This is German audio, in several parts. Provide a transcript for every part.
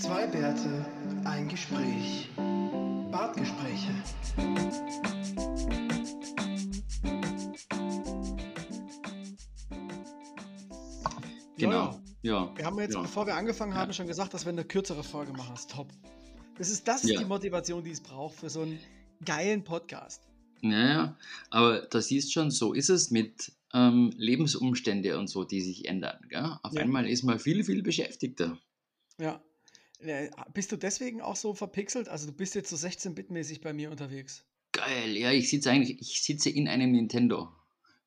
Zwei Bärte, ein Gespräch. Bartgespräche. Genau. Ja. Wir haben jetzt, ja. bevor wir angefangen haben, Ja. schon gesagt, dass wir eine kürzere Folge machen. Das ist top. Das ist, das ist Ja. die Motivation, die es braucht für so einen geilen Podcast. Ja, ja. Aber da siehst schon, so ist es mit ähm, Lebensumstände und so, die sich ändern. Gell? Auf Ja. einmal ist man viel, viel beschäftigter. Ja. Äh, Bist du deswegen auch so verpixelt? Also du bist jetzt so 16-Bit-mäßig bei mir unterwegs. Geil, ja, ich sitze eigentlich, ich sitze in einem Nintendo.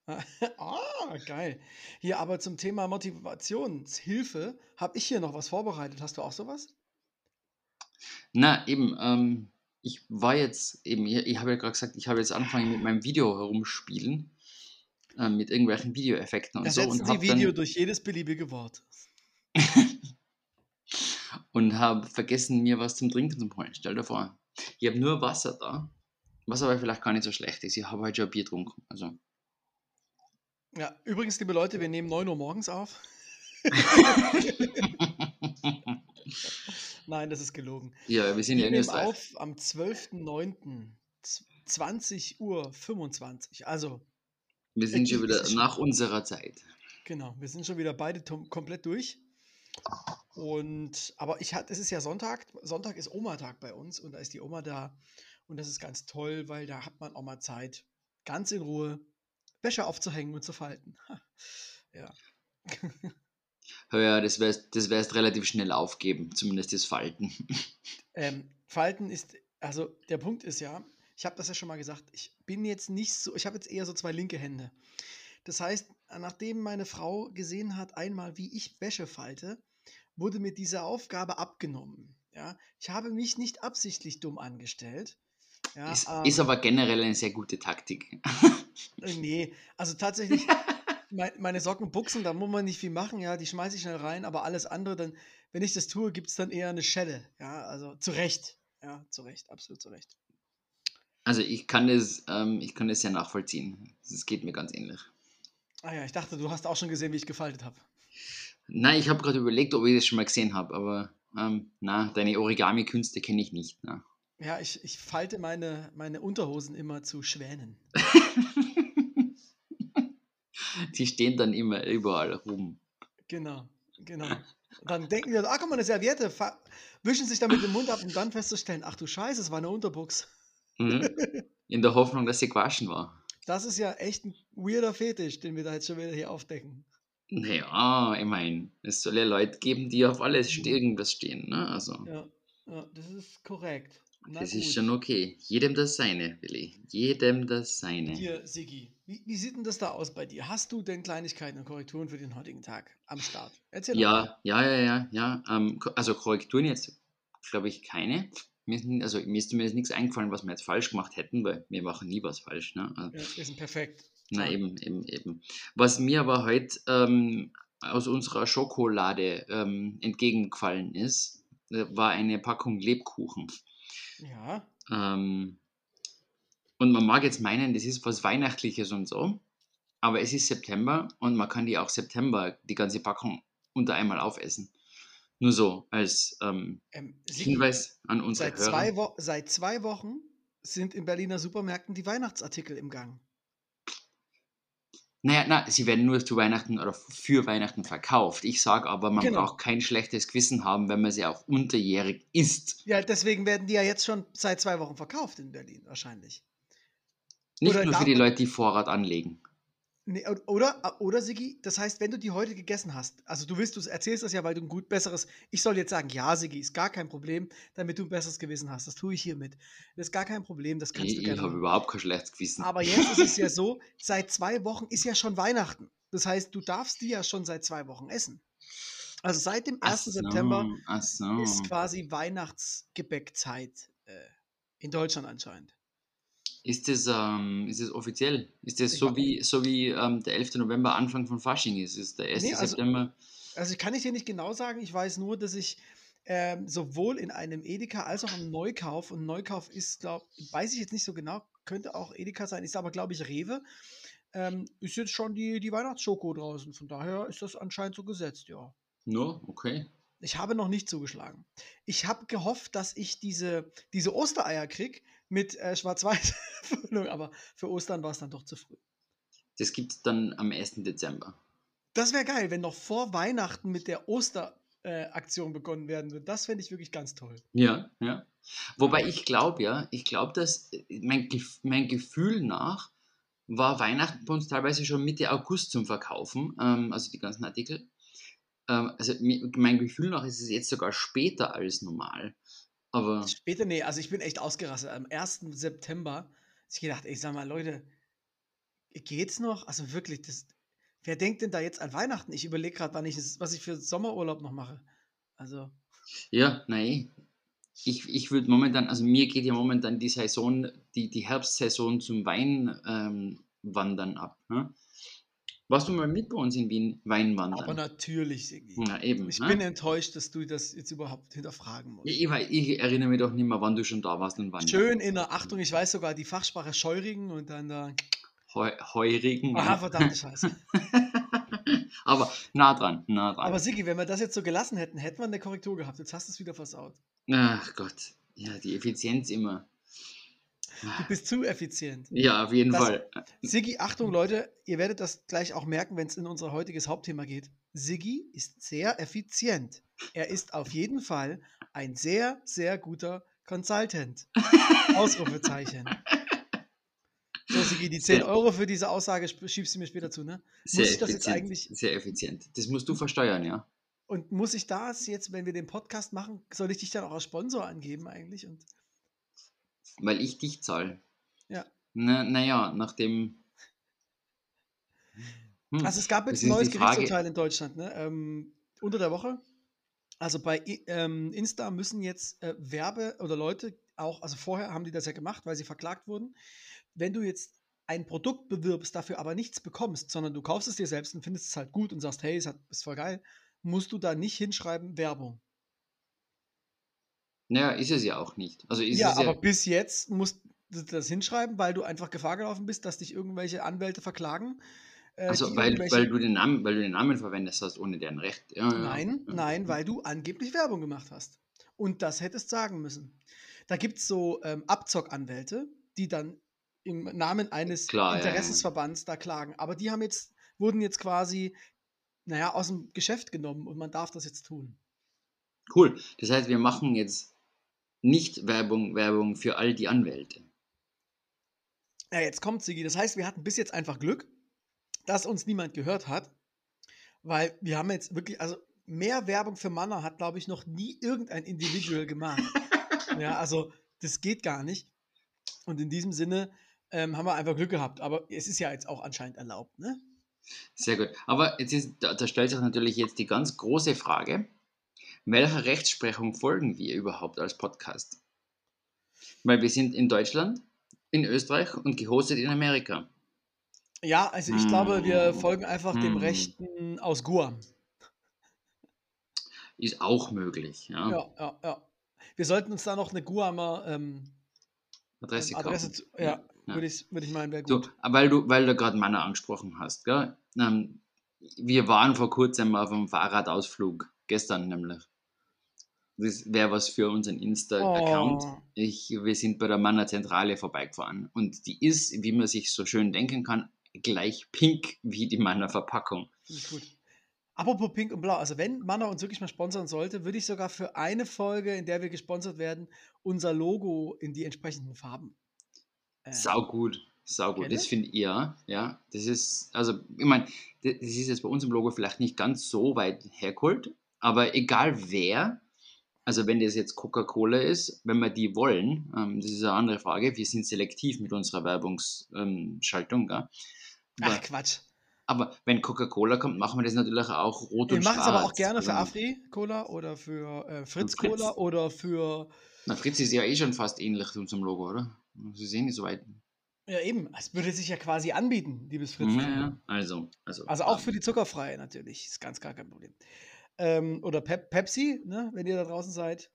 ah, geil. Hier aber zum Thema Motivationshilfe habe ich hier noch was vorbereitet. Hast du auch sowas? Na, eben, ähm, ich war jetzt eben, ich, ich habe ja gerade gesagt, ich habe jetzt angefangen mit meinem Video herumspielen, ähm, mit irgendwelchen Videoeffekten und so Ersetzen und Sie Video dann durch jedes beliebige Wort. und habe vergessen, mir was zum Trinken zu holen. Stell dir vor, ich habe nur Wasser da, was aber vielleicht gar nicht so schlecht ist. Ich habe heute schon ein Bier getrunken. Also, Ja, übrigens, liebe Leute, wir nehmen 9 Uhr morgens auf. Nein, das ist gelogen. ja, wir sind ja Wir in nehmen auf am 12.09. 20 Uhr 25. Also, Wir sind schon wieder nach unserer Zeit. genau, wir sind schon wieder beide komplett durch. Und, aber ich hatte, es ist ja Sonntag. Sonntag ist Oma-Tag bei uns und da ist die Oma da. Und das ist ganz toll, weil da hat man auch mal Zeit, ganz in Ruhe Wäsche aufzuhängen und zu falten. Ja. Ja, das wirst das wirst relativ schnell aufgeben, zumindest das Falten. Ähm, Falten ist, also der Punkt ist ja, ich habe das ja schon mal gesagt, ich bin jetzt nicht so, ich habe jetzt eher so zwei linke Hände. Das heißt, nachdem meine Frau gesehen hat, einmal wie ich Wäsche falte, wurde mir diese Aufgabe abgenommen. Ja, ich habe mich nicht absichtlich dumm angestellt. Ja, Ist, ähm, ist aber generell eine sehr gute Taktik. äh, nee, also tatsächlich, mein, meine Socken buchsen, da muss man nicht viel machen, ja, die schmeiße ich schnell rein, aber alles andere, dann, wenn ich das tue, gibt es dann eher eine Schelle. Ja, also zu Recht. Ja, zu Recht, absolut zu Recht. Also ich kann das, ähm, ich kann das sehr nachvollziehen. Das geht mir ganz ähnlich. Ah ja, ich dachte, du hast auch schon gesehen, wie ich gefaltet habe. Nein, ich habe gerade überlegt, ob ich das schon mal gesehen habe, aber ähm, na, deine Origami-Künste kenne ich nicht. Na. Ja, ich, ich falte meine, meine Unterhosen immer zu Schwänen. Die stehen dann immer überall rum. Genau, genau. Dann denken die, ah, guck mal, eine Serviette, wischen sich damit den Mund ab, um dann festzustellen, ach du Scheiße, es war eine Unterbuchs. Mhm. In der Hoffnung, dass sie gewaschen war. Das ist ja echt ein weirder Fetisch, den wir da jetzt schon wieder hier aufdecken. Naja, ich meine, es soll ja Leute geben, die auf alles ste- irgendwas stehen. Ne? Also, Ja, ja das ist korrekt. Na das gut. ist schon okay. Jedem das Seine, Willi. Jedem das Seine. Hier, Sigi, wie, wie sieht denn das da aus bei dir? Hast du denn Kleinigkeiten und Korrekturen für den heutigen Tag am Start? Erzähl doch mal. Ja, ja, ja, ja, ja. Ähm, also Korrekturen jetzt, glaube ich, keine. Mir ist, n- also mir ist zumindest nichts eingefallen, was wir jetzt falsch gemacht hätten, weil wir machen nie was falsch. Ne? Also, Ja, wir sind perfekt. Na eben, eben, eben. Was mir aber heute ähm, aus unserer Schokolade ähm, entgegengefallen ist, äh, war eine Packung Lebkuchen. Ja, Ähm, und man mag jetzt meinen, das ist was Weihnachtliches und so, aber es ist September und man kann die auch September, die ganze Packung, unter einmal aufessen. Nur so als ähm, ähm, Hinweis an unsere Seit Hörer. zwei, Wo seit zwei Wochen sind in Berliner Supermärkten die Weihnachtsartikel im Gang. Naja, na, sie werden nur zu Weihnachten oder für Weihnachten verkauft. Ich sage aber, man Genau. braucht kein schlechtes Gewissen haben, wenn man sie auch unterjährig isst. Ja, deswegen werden die ja jetzt schon seit zwei Wochen verkauft in Berlin, wahrscheinlich. Nicht Oder nur für die Leute, die Vorrat anlegen. Nee, oder, oder Sigi, das heißt, wenn du die heute gegessen hast, also du willst, du erzählst das ja, weil du ein gut besseres, ich soll jetzt sagen, ja, Sigi, ist gar kein Problem, damit du ein besseres Gewissen hast. Das tue ich hiermit. Das ist gar kein Problem, das kannst Ich, du ich gerne habe machen. überhaupt kein schlechtes Gewissen. Aber jetzt ist es ja so, seit zwei Wochen ist ja schon Weihnachten. Das heißt, du darfst die ja schon seit zwei Wochen essen. Also seit dem 1. Ach September so, ach so. ist quasi Weihnachtsgebäckzeit äh, in Deutschland anscheinend. Ist das, ähm, ist das offiziell? Ist das so wie, so wie ähm, der 11. November Anfang von Fasching ist? Ist der 1. Nee, also- September? Also ich kann ich dir nicht genau sagen, ich weiß nur, dass ich ähm, sowohl in einem Edeka als auch im Neukauf, und Neukauf ist, glaube weiß ich jetzt nicht so genau, könnte auch Edeka sein, ist aber, glaube ich, Rewe, ähm, ist jetzt schon die, die Weihnachtsschoko draußen. Von daher ist das anscheinend so gesetzt, ja. No, okay. Ich habe noch nicht zugeschlagen. Ich habe gehofft, dass ich diese, diese Ostereier krieg mit äh, Schwarz-Weiß-Füllung, aber für Ostern war es dann doch zu früh. Das gibt es dann am 1. Dezember. Das wäre geil, wenn noch vor Weihnachten mit der Osteraktion äh, begonnen werden würde. Das fände ich wirklich ganz toll. Ja, ja. Wobei ich glaube, ja, ich glaube, dass äh, mein, mein Gefühl nach war Weihnachten bei uns teilweise schon Mitte August zum Verkaufen, ähm, also die ganzen Artikel. Ähm, also mein Gefühl nach ist es jetzt sogar später als normal. Aber später, nee, also ich bin echt ausgerastet. Am 1. September ich gedacht, ich sag mal, Leute, geht's noch? Also wirklich, das, wer denkt denn da jetzt an Weihnachten? Ich überlege gerade, wann ich was ich für Sommerurlaub noch mache. Also. Ja, nein. Ich, ich würde momentan, also mir geht ja momentan die Saison, die, die Herbstsaison zum Wein ähm, wandern ab. Ne? Warst du mal mit bei uns in Wien Weinwandern? Aber natürlich, Sigi. Na eben. Ich ne? bin enttäuscht, dass du das jetzt überhaupt hinterfragen musst. Ich, ich, erinnere mich doch nicht mehr, wann du schon da warst und wann. Schön in der Achtung, ich weiß sogar die Fachsprache Scheurigen und dann da. Heu, Heurigen. Ah, verdammte Scheiße. Aber nah dran, nah dran. Aber Sigi, wenn wir das jetzt so gelassen hätten, hätten wir eine Korrektur gehabt. Jetzt hast du es wieder versaut. Ach Gott. Ja, die Effizienz immer. Du bist zu effizient. Ja, auf jeden Das- Fall. Siggi, Achtung Leute, ihr werdet das gleich auch merken, wenn es in unser heutiges Hauptthema geht. Siggi ist sehr effizient. Er ist auf jeden Fall ein sehr, sehr guter Consultant. Ausrufezeichen. So, Siggi, die 10 Sehr- Euro für diese Aussage schiebst du mir später zu, ne? Sehr Muss ich das jetzt effizient. eigentlich- Sehr effizient. Das musst du versteuern, ja. Und muss ich das jetzt, wenn wir den Podcast machen, soll ich dich dann auch als Sponsor angeben eigentlich? Und Weil ich dich zahle. Ja. Na, naja, nachdem. Hm, Also es gab jetzt ein neues Gerichtsurteil in Deutschland, ne? ähm, unter der Woche. Also bei ähm, Insta müssen jetzt äh, Werbe oder Leute auch, also vorher haben die das ja gemacht, weil sie verklagt wurden. Wenn du jetzt ein Produkt bewirbst, dafür aber nichts bekommst, sondern du kaufst es dir selbst und findest es halt gut und sagst, hey, es hat, ist voll geil, musst du da nicht hinschreiben Werbung. Naja, ist es ja auch nicht. Also ist ja, es ja. aber bis jetzt musst du das hinschreiben, weil du einfach Gefahr gelaufen bist, dass dich irgendwelche Anwälte verklagen. äh, Also weil, weil, du den Namen, weil du den Namen verwendest hast, ohne deren Recht. Ja, ja. Nein, Ja. nein, weil du angeblich Werbung gemacht hast. Und das hättest sagen müssen. Da gibt es so ähm, Abzockanwälte, die dann im Namen eines Klar, ja, ja. Interessensverbands da klagen. Aber die haben jetzt, wurden jetzt quasi, naja, aus dem Geschäft genommen und man darf das jetzt tun. Cool. Das heißt, wir machen jetzt nicht Werbung, Werbung für all die Anwälte. Ja, jetzt kommt Sigi. Das heißt, wir hatten bis jetzt einfach Glück, dass uns niemand gehört hat, weil wir haben jetzt wirklich, also mehr Werbung für Manner hat, glaube ich, noch nie irgendein Individual gemacht. ja, also das geht gar nicht. Und in diesem Sinne ähm, haben wir einfach Glück gehabt. Aber es ist ja jetzt auch anscheinend erlaubt, ne? Sehr gut. Aber jetzt ist, da, da stellt sich natürlich jetzt die ganz große Frage, welcher Rechtsprechung folgen wir überhaupt als Podcast? Weil wir sind in Deutschland, in Österreich und gehostet in Amerika. Ja, also ich glaube, wir Hm. folgen einfach dem Hm. Rechten aus Guam. Ist auch möglich. Ja. Ja, ja, ja. Wir sollten uns da noch eine Guamer ähm, Adresse, ähm, Adresse kaufen. zu, ja, würde ich, würd ich meinen, wäre So, gut. weil du, weil du gerade Männer angesprochen hast, gell? Ähm, wir waren vor kurzem auf einem Fahrradausflug, gestern nämlich. Das wäre was für unseren Insta-Account. Oh. Ich, wir sind bei der Mannerzentrale vorbeigefahren und die ist, wie man sich so schön denken kann, gleich pink wie die Manner-Verpackung. Finde ich gut. Apropos Pink und Blau, also wenn Manner uns wirklich mal sponsern sollte, würde ich sogar für eine Folge, in der wir gesponsert werden, unser Logo in die entsprechenden Farben. äh, Sau gut, sau gut. Das finde ich ja. Ja, das ist, also, ich meine, das ist jetzt bei uns im Logo vielleicht nicht ganz so weit hergeholt, aber egal wer, also wenn das jetzt Coca-Cola ist, wenn wir die wollen, ähm, das ist eine andere Frage. Wir sind selektiv mit unserer Werbungsschaltung? Aber, Ach Quatsch. aber wenn Coca-Cola kommt, machen wir das natürlich auch rot Wir und machen es schwarz. aber auch gerne für Ja. Afri Cola oder für äh, Fritz, Fritz. Oder für. Na, Fritz ist ja eh schon fast ähnlich zu unserem Logo, oder? Sie sehen nicht so weit. Ja, eben. Es würde sich ja quasi anbieten, liebes Fritz. Ja, ja. Also, also, Also auch für die zuckerfreie natürlich. Ist ganz gar kein Problem. Ähm, oder Pep Pepsi, ne, wenn ihr da draußen seid.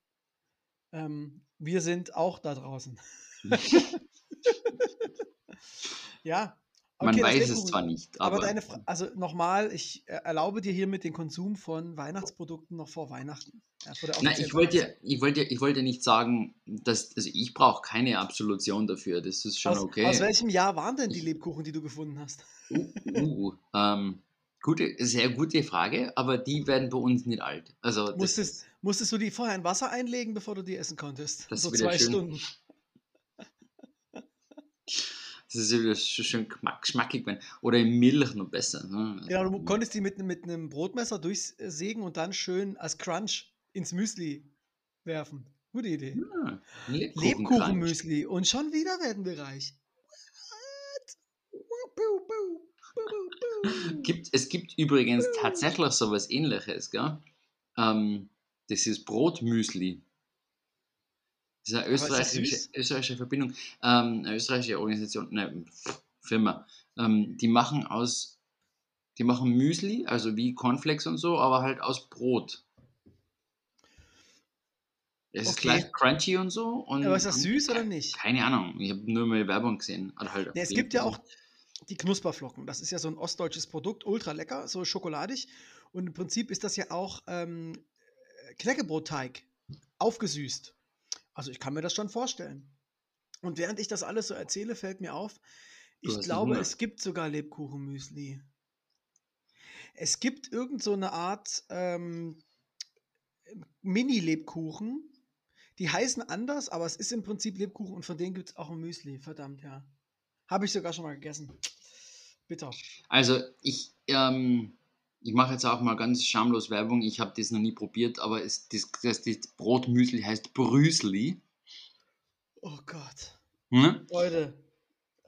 Ähm, wir sind auch da draußen. ja, Man Okay, das weiß es zwar nicht, Aber aber deine, Fra- also nochmal, ich äh, erlaube dir hiermit den Konsum von Weihnachtsprodukten noch vor Weihnachten. Ja, Nein, ich wollte, ich wollte, ich wollte nicht sagen, dass also ich brauche keine Absolution dafür. Das ist schon aus, okay. aus welchem Jahr waren denn die Lebkuchen, die du gefunden hast? Uh, uh, ähm, gute, sehr gute Frage, aber die werden bei uns nicht alt. Also das, Musstest, musstest du die vorher in Wasser einlegen, bevor du die essen konntest? Das so ist wieder zwei schön. Stunden. das ist wieder sch- schön geschmack, geschmackig. Oder in Milch noch besser. Ne? Genau, du konntest die mit, mit einem Brotmesser durchsägen und dann schön als Crunch ins Müsli werfen. Gute Idee. Ja. Lebkuchenmüsli und schon wieder werden wir reich. What? Bup, bup, bup. Gibt, es gibt übrigens tatsächlich sowas ähnliches, gell? Ähm, das ist Brotmüsli. Das ist eine ist österreichische, süß? österreichische Verbindung, ähm, eine österreichische Organisation, ne, Firma. Ähm, die machen aus, die machen Müsli, also wie Cornflakes und so, aber halt aus Brot. Es ist Okay. gleich crunchy und so. Und, Aber ist das und süß oder nicht? Keine Ahnung, ich habe nur mal Werbung gesehen. Halt Ja, es gibt ja auch die Knusperflocken. Das ist ja so ein ostdeutsches Produkt, ultra lecker, so schokoladig. Und im Prinzip ist das ja auch ähm, Knäckebrotteig, aufgesüßt. Also ich kann mir das schon vorstellen. Und während ich das alles so erzähle, fällt mir auf, ich glaube, es gibt sogar Lebkuchenmüsli. Es gibt irgend so eine Art ähm, Mini-Lebkuchen. Die heißen anders, aber es ist im Prinzip Lebkuchen und von denen gibt es auch ein Müsli. Verdammt, ja. Habe ich sogar schon mal gegessen. Bitter. Also ich, ähm, ich mache jetzt auch mal ganz schamlos Werbung. Ich habe das noch nie probiert, aber es, das, das, das Brotmüsli heißt Brüsli. Oh Gott. Hm? Leute,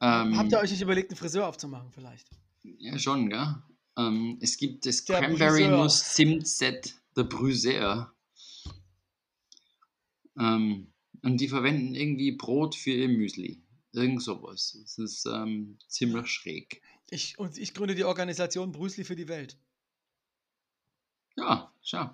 Ähm, habt ihr euch nicht überlegt, einen Friseur aufzumachen vielleicht? Ja, schon, gell? Ähm, es gibt das Der Cranberry. Nuss Zimt Set, der Brüseur. Ähm, und die verwenden irgendwie Brot für ihr Müsli. Irgend sowas. Das ist ähm, ziemlich schräg. Ich, und ich gründe die Organisation Brüsli für die Welt. Ja, schau.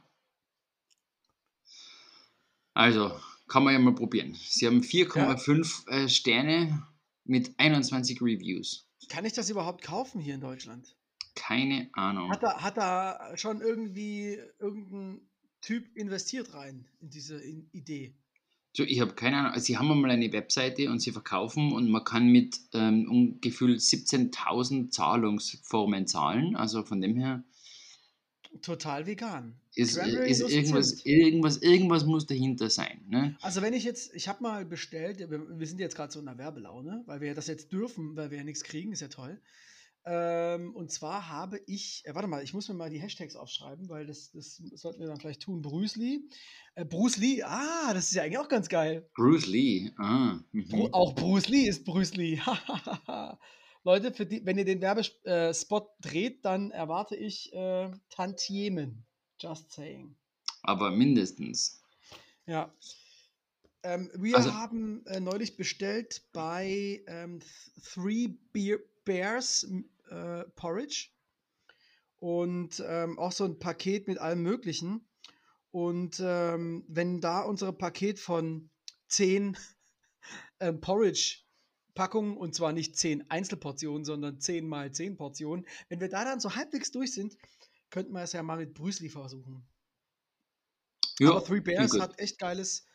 Also, kann man ja mal probieren. Sie haben 4,5 äh, Sterne mit 21 Reviews. Kann ich das überhaupt kaufen hier in Deutschland? Keine Ahnung. Hat da, hat da schon irgendwie irgendein Typ investiert rein in diese in Idee? So, ich habe keine Ahnung. Also sie haben einmal eine Webseite und sie verkaufen und man kann mit ähm, ungefähr 17.000 Zahlungsformen zahlen. Also von dem her Total vegan. ist, Cranberry ist irgendwas, irgendwas, irgendwas muss dahinter sein. Ne? Also wenn ich jetzt, ich habe mal bestellt, wir, wir sind jetzt gerade so in der Werbelaune, weil wir ja das jetzt dürfen, weil wir ja nichts kriegen, ist ja toll. Ähm, und zwar habe ich, äh, warte mal, ich muss mir mal die Hashtags aufschreiben, weil das, das sollten wir dann vielleicht tun. Bruce Lee. Äh, Bruce Lee, ah, das ist ja eigentlich auch ganz geil. Bruce Lee. Ah, mhm. Bru auch Bruce Lee ist Bruce Lee. Leute, für die, wenn ihr den Werbespot dreht, dann erwarte ich äh, Tantiemen. Just saying. Aber mindestens. Ja. Ähm, wir Also- haben äh, neulich bestellt bei ähm, Th- Three Beer Bears äh, Porridge und ähm, auch so ein Paket mit allem Möglichen. Und ähm, wenn da unser Paket von 10 ähm, Porridge-Packungen, und zwar nicht 10 Einzelportionen, sondern 10 mal 10 Portionen, wenn wir da dann so halbwegs durch sind, könnten wir es ja mal mit Brüsli versuchen. Aber Three Bears hat echt geiles,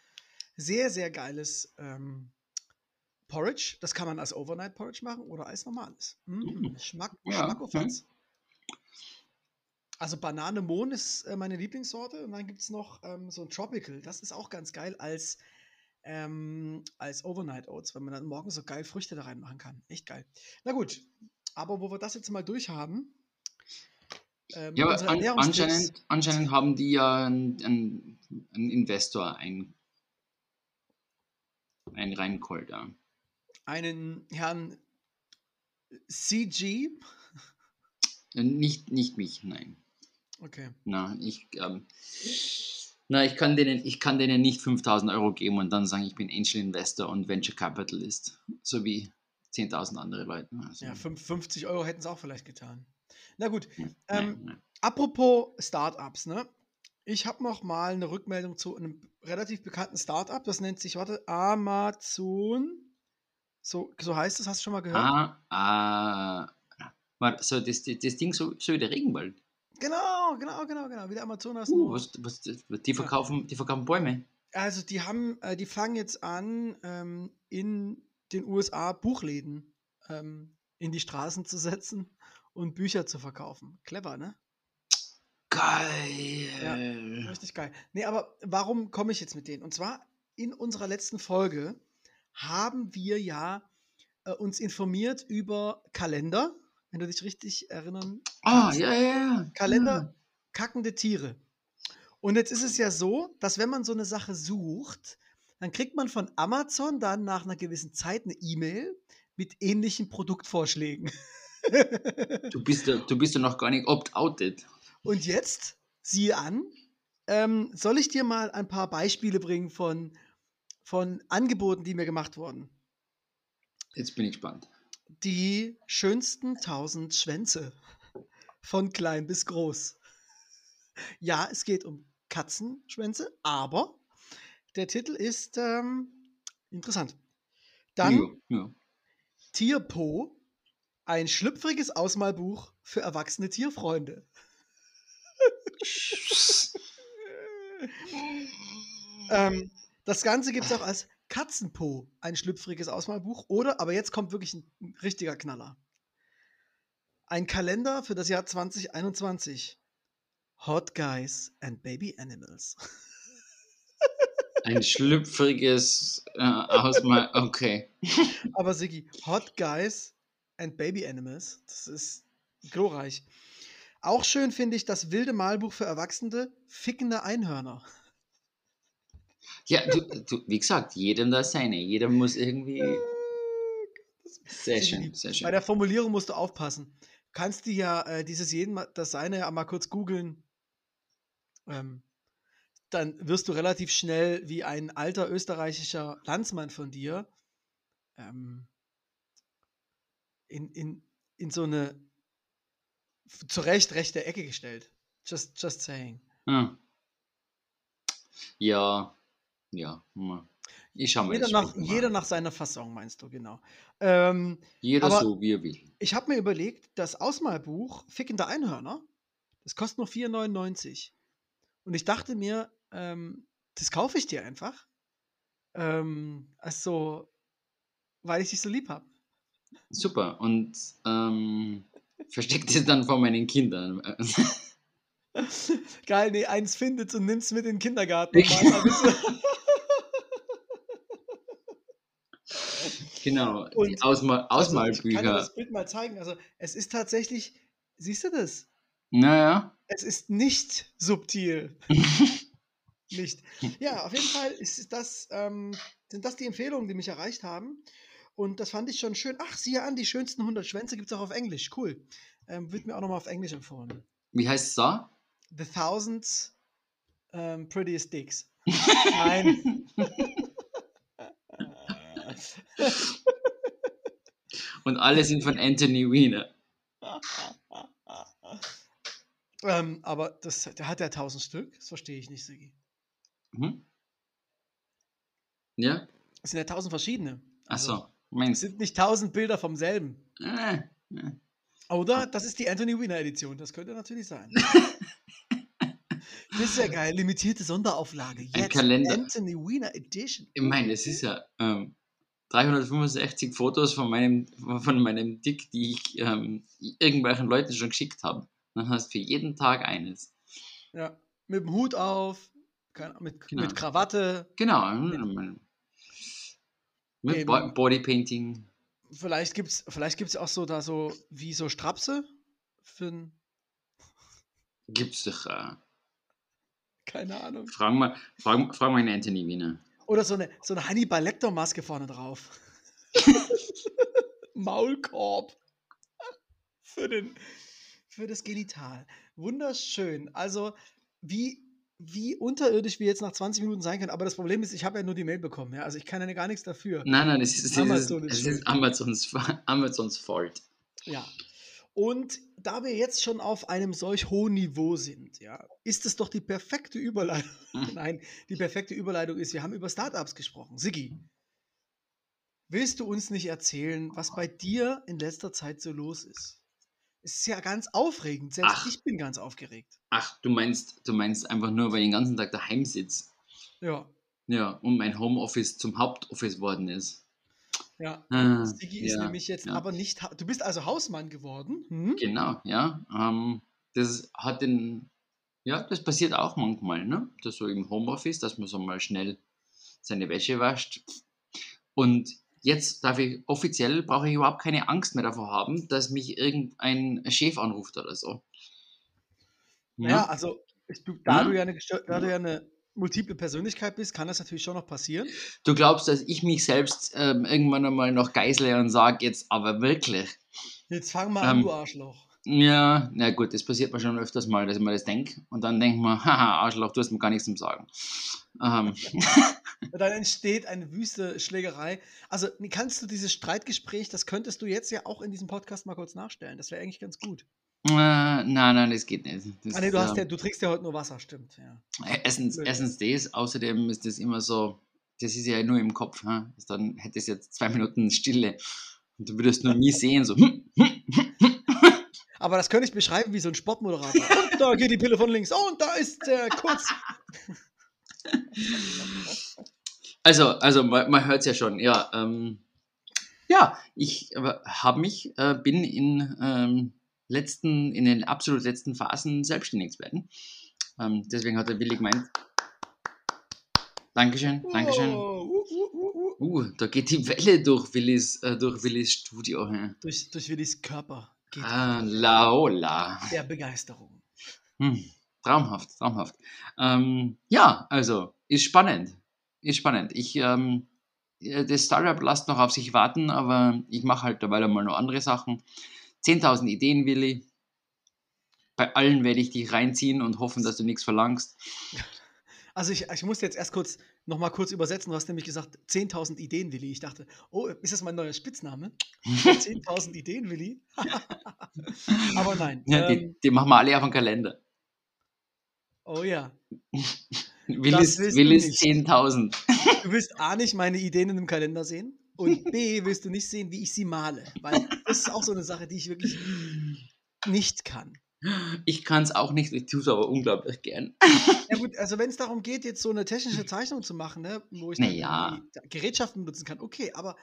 sehr, sehr geiles ähm, Porridge. Das kann man als Overnight Porridge machen oder als normales. Mm, Mm. Schmack, Ja, Schmackofatz. Also Banane Mohn ist äh, meine Lieblingssorte und dann gibt es noch ähm, so ein Tropical. Das ist auch ganz geil als, ähm, als Overnight Oats, weil man dann morgens so geil Früchte da reinmachen kann. Echt geil. Na gut, aber wo wir das jetzt mal durchhaben. Ähm, Ja, aber an, anscheinend, anscheinend haben die ja einen, einen, einen Investor ein, ein reingeholt. Ja. Einen Herrn CG. Nicht, nicht mich, nein. Okay. Na, ich, ähm, na, ich kann denen, ich kann denen nicht 5000 Euro geben und dann sagen, ich bin Angel Investor und Venture Capitalist, so wie 10.000 andere Leute. Also, Ja, fünf- 50 Euro hätten es auch vielleicht getan. Na gut, nein, ähm, nein. apropos Startups, ne? Ich habe noch mal eine Rückmeldung zu einem relativ bekannten Startup, das nennt sich, warte, Amazon. So, so heißt es, hast du schon mal gehört? Ah, ah, War so das, das, das Ding so, so wie der Regenwald. Genau, genau, genau, genau. Wie der Amazonas. Uh, was, was, die, verkaufen, die verkaufen Bäume. Also die haben, äh, die fangen jetzt an, ähm, in den USA Buchläden ähm, in die Straßen zu setzen und Bücher zu verkaufen. Clever, ne? Geil. Richtig geil. Nee, aber warum komme ich jetzt mit denen? Und zwar in unserer letzten Folge haben wir ja äh, uns informiert über Kalender, wenn du dich richtig erinnern Ah, ja, ja, ja. Kalender kackende Tiere. Und jetzt ist es ja so, dass wenn man so eine Sache sucht, dann kriegt man von Amazon dann nach einer gewissen Zeit eine E-Mail mit ähnlichen Produktvorschlägen. Du bist ja, du bist ja noch gar nicht opt-outed. Und jetzt, siehe an, ähm, soll ich dir mal ein paar Beispiele bringen von, von Angeboten, die mir gemacht wurden. Jetzt bin ich gespannt. Die schönsten 1000 Schwänze. Von klein bis groß. Ja, es geht um Katzenschwänze, aber der Titel ist ähm, interessant. Dann Ja, ja. Tierpo, ein schlüpfriges Ausmalbuch für erwachsene Tierfreunde. Ähm, das Ganze gibt es auch als Katzenpo, ein schlüpfriges Ausmalbuch. Oder, aber jetzt kommt wirklich ein, richtiger Knaller. Ein Kalender für das Jahr 2021. Hot Guys and Baby Animals. Ein schlüpfriges äh, Ausmal. Okay. Aber Siggi, Hot Guys and Baby Animals, das ist glorreich. Auch schön finde ich das wilde Malbuch für Erwachsene, Fickende Einhörner. Ja, du, du, wie gesagt, jedem das seine. Jeder muss irgendwie. Sehr Siggi, schön, sehr Bei schön. der Formulierung musst du aufpassen. Kannst du ja äh, dieses jeden das seine ja mal kurz googeln. Ähm, dann wirst du relativ schnell wie ein alter österreichischer Landsmann von dir ähm, in, in, in so eine zu Recht rechte Ecke gestellt. Just, just saying. Hm. Ja, ja. hm. Ich mal. Jeder nach, jeder nach seiner Fassung, meinst du, genau. Ähm, jeder so, wie er will. ich habe mir überlegt, das Ausmalbuch Fickende Einhörner, das kostet nur 4,99. Und ich dachte mir, ähm, das kaufe ich dir einfach. Ähm, also, weil ich dich so lieb habe. Super. Und ähm, versteckt es dann vor meinen Kindern. Geil, nee, eins findet und nimmt's mit in den Kindergarten. und malt ein bisschen- genau. Und- die Ausmal Also, ich kann dir Ausmalbücher. das Bild mal zeigen. Also, es ist tatsächlich, siehst du das? naja. Es ist nicht subtil. nicht. Ja, auf jeden Fall ist das, ähm, sind das die Empfehlungen, die mich erreicht haben. Und das fand ich schon schön. Ach, siehe an, die schönsten 100 Schwänze gibt es auch auf Englisch. Cool. Ähm, wird mir auch nochmal auf Englisch empfohlen. Wie heißt es da? The Thousand ähm, Prettiest Dicks. Nein. Und alle sind von Anthony Weiner. ähm, aber das, der hat ja 1000 Stück. Das verstehe ich nicht, Sigi. Mhm. Ja? Es sind ja 1000 verschiedene. Also, Achso. Es Meinst sind nicht 1000 Bilder vom selben. äh, äh. Oder das ist die Anthony Weiner Edition. Das könnte natürlich sein. das ist ja geil. Limitierte Sonderauflage. Jetzt Kalender. Anthony Weiner Edition. Ich meine, es ist ja ähm, 365 Fotos von meinem, von meinem Dick, die ich ähm, irgendwelchen Leuten schon geschickt habe. Dann hast du für jeden Tag eines. Ja. Mit dem Hut auf, mit, Genau. mit Krawatte. Genau. Mit, mit. Bo Bodypainting. Vielleicht gibt es vielleicht gibt's auch so da so wie so Strapse für ein, Gibt's doch. Äh, keine Ahnung. frag, mal, frag, frag mal den Anthony Wiener. Oder so eine, so eine Hannibal Lecter Maske vorne drauf. Maulkorb. für, den, für das Genital. Wunderschön. Also, wie, wie unterirdisch wir jetzt nach 20 Minuten sein können. Aber das Problem ist, ich habe ja nur die Mail bekommen. Ja? Also, ich kann ja gar nichts dafür. Nein, nein, es ist, es ist, Amazon ist es ist Amazons, Amazons Fault. Ja. Und da wir jetzt schon auf einem solch hohen Niveau sind, ja, ist es doch die perfekte Überleitung. Nein, die perfekte Überleitung ist, wir haben über Startups gesprochen. Siggi, willst du uns nicht erzählen, was bei dir in letzter Zeit so los ist? es ist ja ganz aufregend. Selbst Ach. ich bin ganz aufgeregt. Ach, du meinst, du meinst einfach nur, weil ich den ganzen Tag daheim sitze. Ja, Ja, und mein Homeoffice zum Hauptoffice worden ist. Ja. Ah, Sigi ist ja, nämlich jetzt ja. aber nicht. Du bist also Hausmann geworden. Hm? Genau, ja. Ähm, das hat den, ja, das passiert auch manchmal, ne? Das so im Homeoffice, dass man so mal schnell seine Wäsche wascht. Und jetzt darf ich offiziell brauche ich überhaupt keine Angst mehr davor haben, dass mich irgendein Chef anruft oder so. Ja, also ich, du, da, Ja. du ja eine, da du ja eine multiple Persönlichkeit bist, kann das natürlich schon noch passieren. Du glaubst, dass ich mich selbst ähm, irgendwann einmal noch geißle und sage, jetzt aber wirklich. Jetzt fang mal an, Ähm, du Arschloch. Ja, na gut, das passiert mir schon öfters mal, dass ich mir das denke. Und dann denkt man, haha, Arschloch, du hast mir gar nichts zum Sagen. Ähm, Dann entsteht eine wüste Schlägerei. Also kannst du dieses Streitgespräch, das könntest du jetzt ja auch in diesem Podcast mal kurz nachstellen. Das wäre eigentlich ganz gut. Äh, nein, nein, das geht nicht. Das, Ah, nee, du, hast ähm, ja, du trinkst ja heute nur Wasser, stimmt. Ja. erstens, Blöd. erstens das, außerdem ist das immer so, das ist ja nur im Kopf. Hä? Dann hättest du jetzt zwei Minuten Stille und du würdest nur nie sehen, so. hm, hm, Aber das könnte ich beschreiben wie so ein Sportmoderator. Und da geht die Pille von links. Oh, und da ist der kurz. Also, also man, man hört es ja schon, ja. Ähm, ja, ich habe mich, äh, bin in ähm, letzten, in den absolut letzten Phasen selbstständig zu werden. Ähm, deswegen hat der Willi gemeint. Dankeschön, Dankeschön. Oh, uh, uh, uh, uh. Da geht die Welle durch Willis, äh, durch Willis Studio. hä? Durch, durch Willis Körper geht Ah, laola. der Begeisterung. Hm, traumhaft, traumhaft. Ähm, ja, also, ist spannend. Ist spannend. Ich, ähm, äh, das Startup lasst noch auf sich warten, aber ich mache halt dabei mal noch andere Sachen. 10.000 Ideen, Willi. Bei allen werde ich dich reinziehen und hoffen, dass du nichts verlangst. Also ich, ich musste jetzt erst kurz noch mal kurz übersetzen. Du hast nämlich gesagt 10.000 Ideen, Willi. Ich dachte, oh, ist das mein neuer Spitzname? 10.000 Ideen, Willi? Aber nein. Ja, ähm, die, die machen wir alle auf den Kalender. oh ja. Willis, Willis nicht. 10.000. Du willst A nicht meine Ideen in einem Kalender sehen und B willst du nicht sehen, wie ich sie male. Weil das ist auch so eine Sache, die ich wirklich nicht kann. Ich kann es auch nicht, ich tue es aber unglaublich gern. Ja gut, also wenn es darum geht, jetzt so eine technische Zeichnung zu machen, ne, wo ich Na dann ja. irgendwie Gerätschaften benutzen kann, okay, aber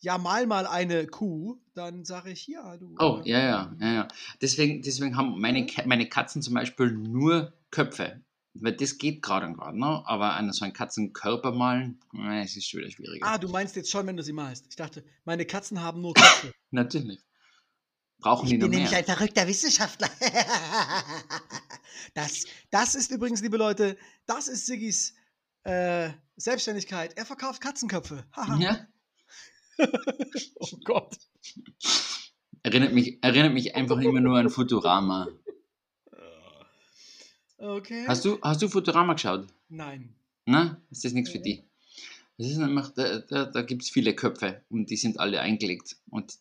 ja, mal mal eine Kuh, dann sage ich, ja, du. Oh, äh, ja, ja, ja, ja. Deswegen, deswegen haben meine, meine Katzen zum Beispiel nur Köpfe. Weil das geht gerade und gerade, ne? Aber an so einen Katzenkörper malen, äh, es ist schon wieder schwieriger. Ah, du meinst jetzt schon, wenn du sie malst. Ich dachte, meine Katzen haben nur Köpfe. Natürlich. Brauchen die Ich noch bin mehr. nämlich ein verrückter Wissenschaftler. Das, das ist übrigens, liebe Leute, das ist Siggis äh, Selbstständigkeit. Er verkauft Katzenköpfe. Ja? Oh Gott. erinnert, mich, erinnert mich einfach immer nur an Futurama. Okay. Hast du, hast du Futurama geschaut? Nein. Na, ist das nichts für dich? Das ist nämlich, da, da, da gibt es viele Köpfe und die sind alle eingelegt und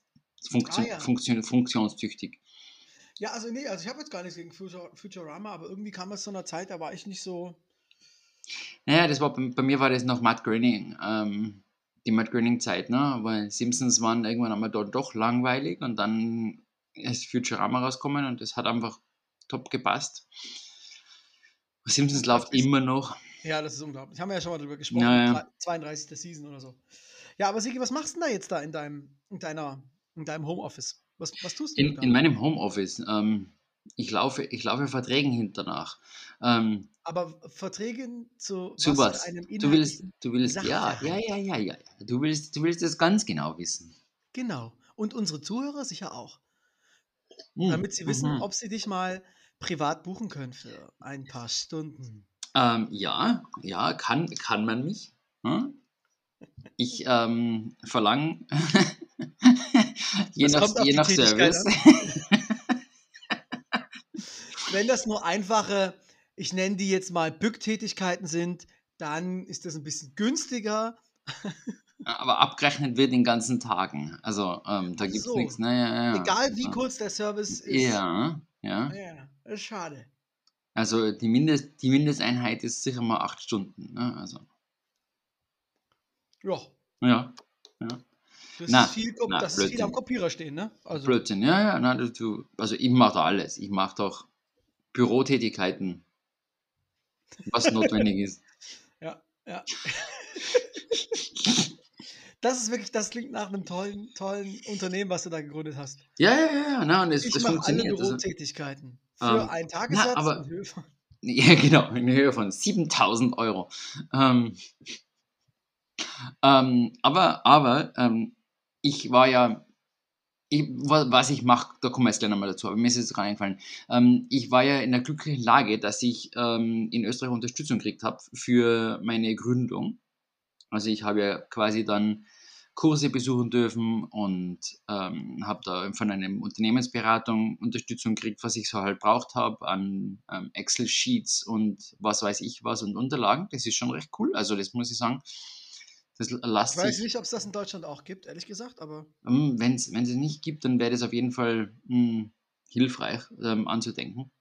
Funktion, Ah, ja. Funktion, funktionstüchtig. Ja, also nee, also ich habe jetzt gar nichts gegen Futur Futurama, aber irgendwie kam es zu einer Zeit, da war ich nicht so. Naja, das war bei, bei mir war das noch Matt Groening, ähm, die Matt Groening-Zeit, ne? Weil Simpsons waren irgendwann einmal dort doch langweilig und dann ist Futurama rausgekommen und das hat einfach top gepasst. Simpsons läuft immer noch. Ja, das ist unglaublich. Haben wir ja schon mal drüber gesprochen. Ja, ja. Drei- 32. Season oder so. Ja, aber Sigi, was machst du denn da jetzt da in deinem, in deiner, in deinem Homeoffice? Was, was tust du In, da? in meinem Homeoffice. Ähm, ich, laufe, ich laufe Verträgen hinternach. Ähm, aber Verträge zu, zu was was? einem Du willst, du willst, ja, ja, ja, ja. ja. Du willst, du willst das ganz genau wissen. Genau. Und unsere Zuhörer sicher auch. Hm, Damit sie wissen, mhm. ob sie dich mal privat buchen können für ein paar Stunden. Ähm, ja, ja, kann, kann man mich. Hm? Ich ähm, verlange je nach, je nach Service. Wenn das nur einfache, ich nenne die jetzt mal Bücktätigkeiten sind, dann ist das ein bisschen günstiger. Aber abgerechnet wird den ganzen Tagen. Also ähm, da gibt es so. nichts. Naja, ja, Egal wie ja. kurz der Service ist. Ja, ja. Ja, schade. Also die, Mindest, die Mindesteinheit ist sicher mal acht Stunden. Ne? Also, Ja. ja, ja. Das, Na, ist, viel, na, das ist viel am Kopierer stehen, ne? Also, Blödsinn, ja, ja, na, du- also ich mache da alles. Ich mache doch Bürotätigkeiten, was notwendig ist. ja, ja. Das ist wirklich, das klingt nach einem tollen, tollen Unternehmen, was du da gegründet hast. Ja, ja, ja, na, und es, Ich das mache alle funktioniert. Also, Bürotätigkeiten für Ähm, einen Tagessatz aber- in Höhe von Ja, genau, in Höhe von 7000 Euro. Ähm, ähm, aber aber ähm, ich war ja, ich, wa- was ich mache, da kommen wir jetzt gleich nochmal dazu, aber mir ist jetzt gerade eingefallen. Ähm, ich war ja in der glücklichen Lage, dass ich ähm, in Österreich Unterstützung gekriegt habe für meine Gründung. Also ich habe ja quasi dann Kurse besuchen dürfen und ähm, habe da von einer Unternehmensberatung Unterstützung gekriegt, was ich so halt braucht habe an ähm, Excel-Sheets und was weiß ich was und Unterlagen. Das ist schon recht cool. Also das muss ich sagen. Das Ich lässt weiß nicht, ob es das in Deutschland auch gibt, ehrlich gesagt, aber wenn es es nicht gibt, dann wäre das auf jeden Fall mh, hilfreich ähm, anzudenken.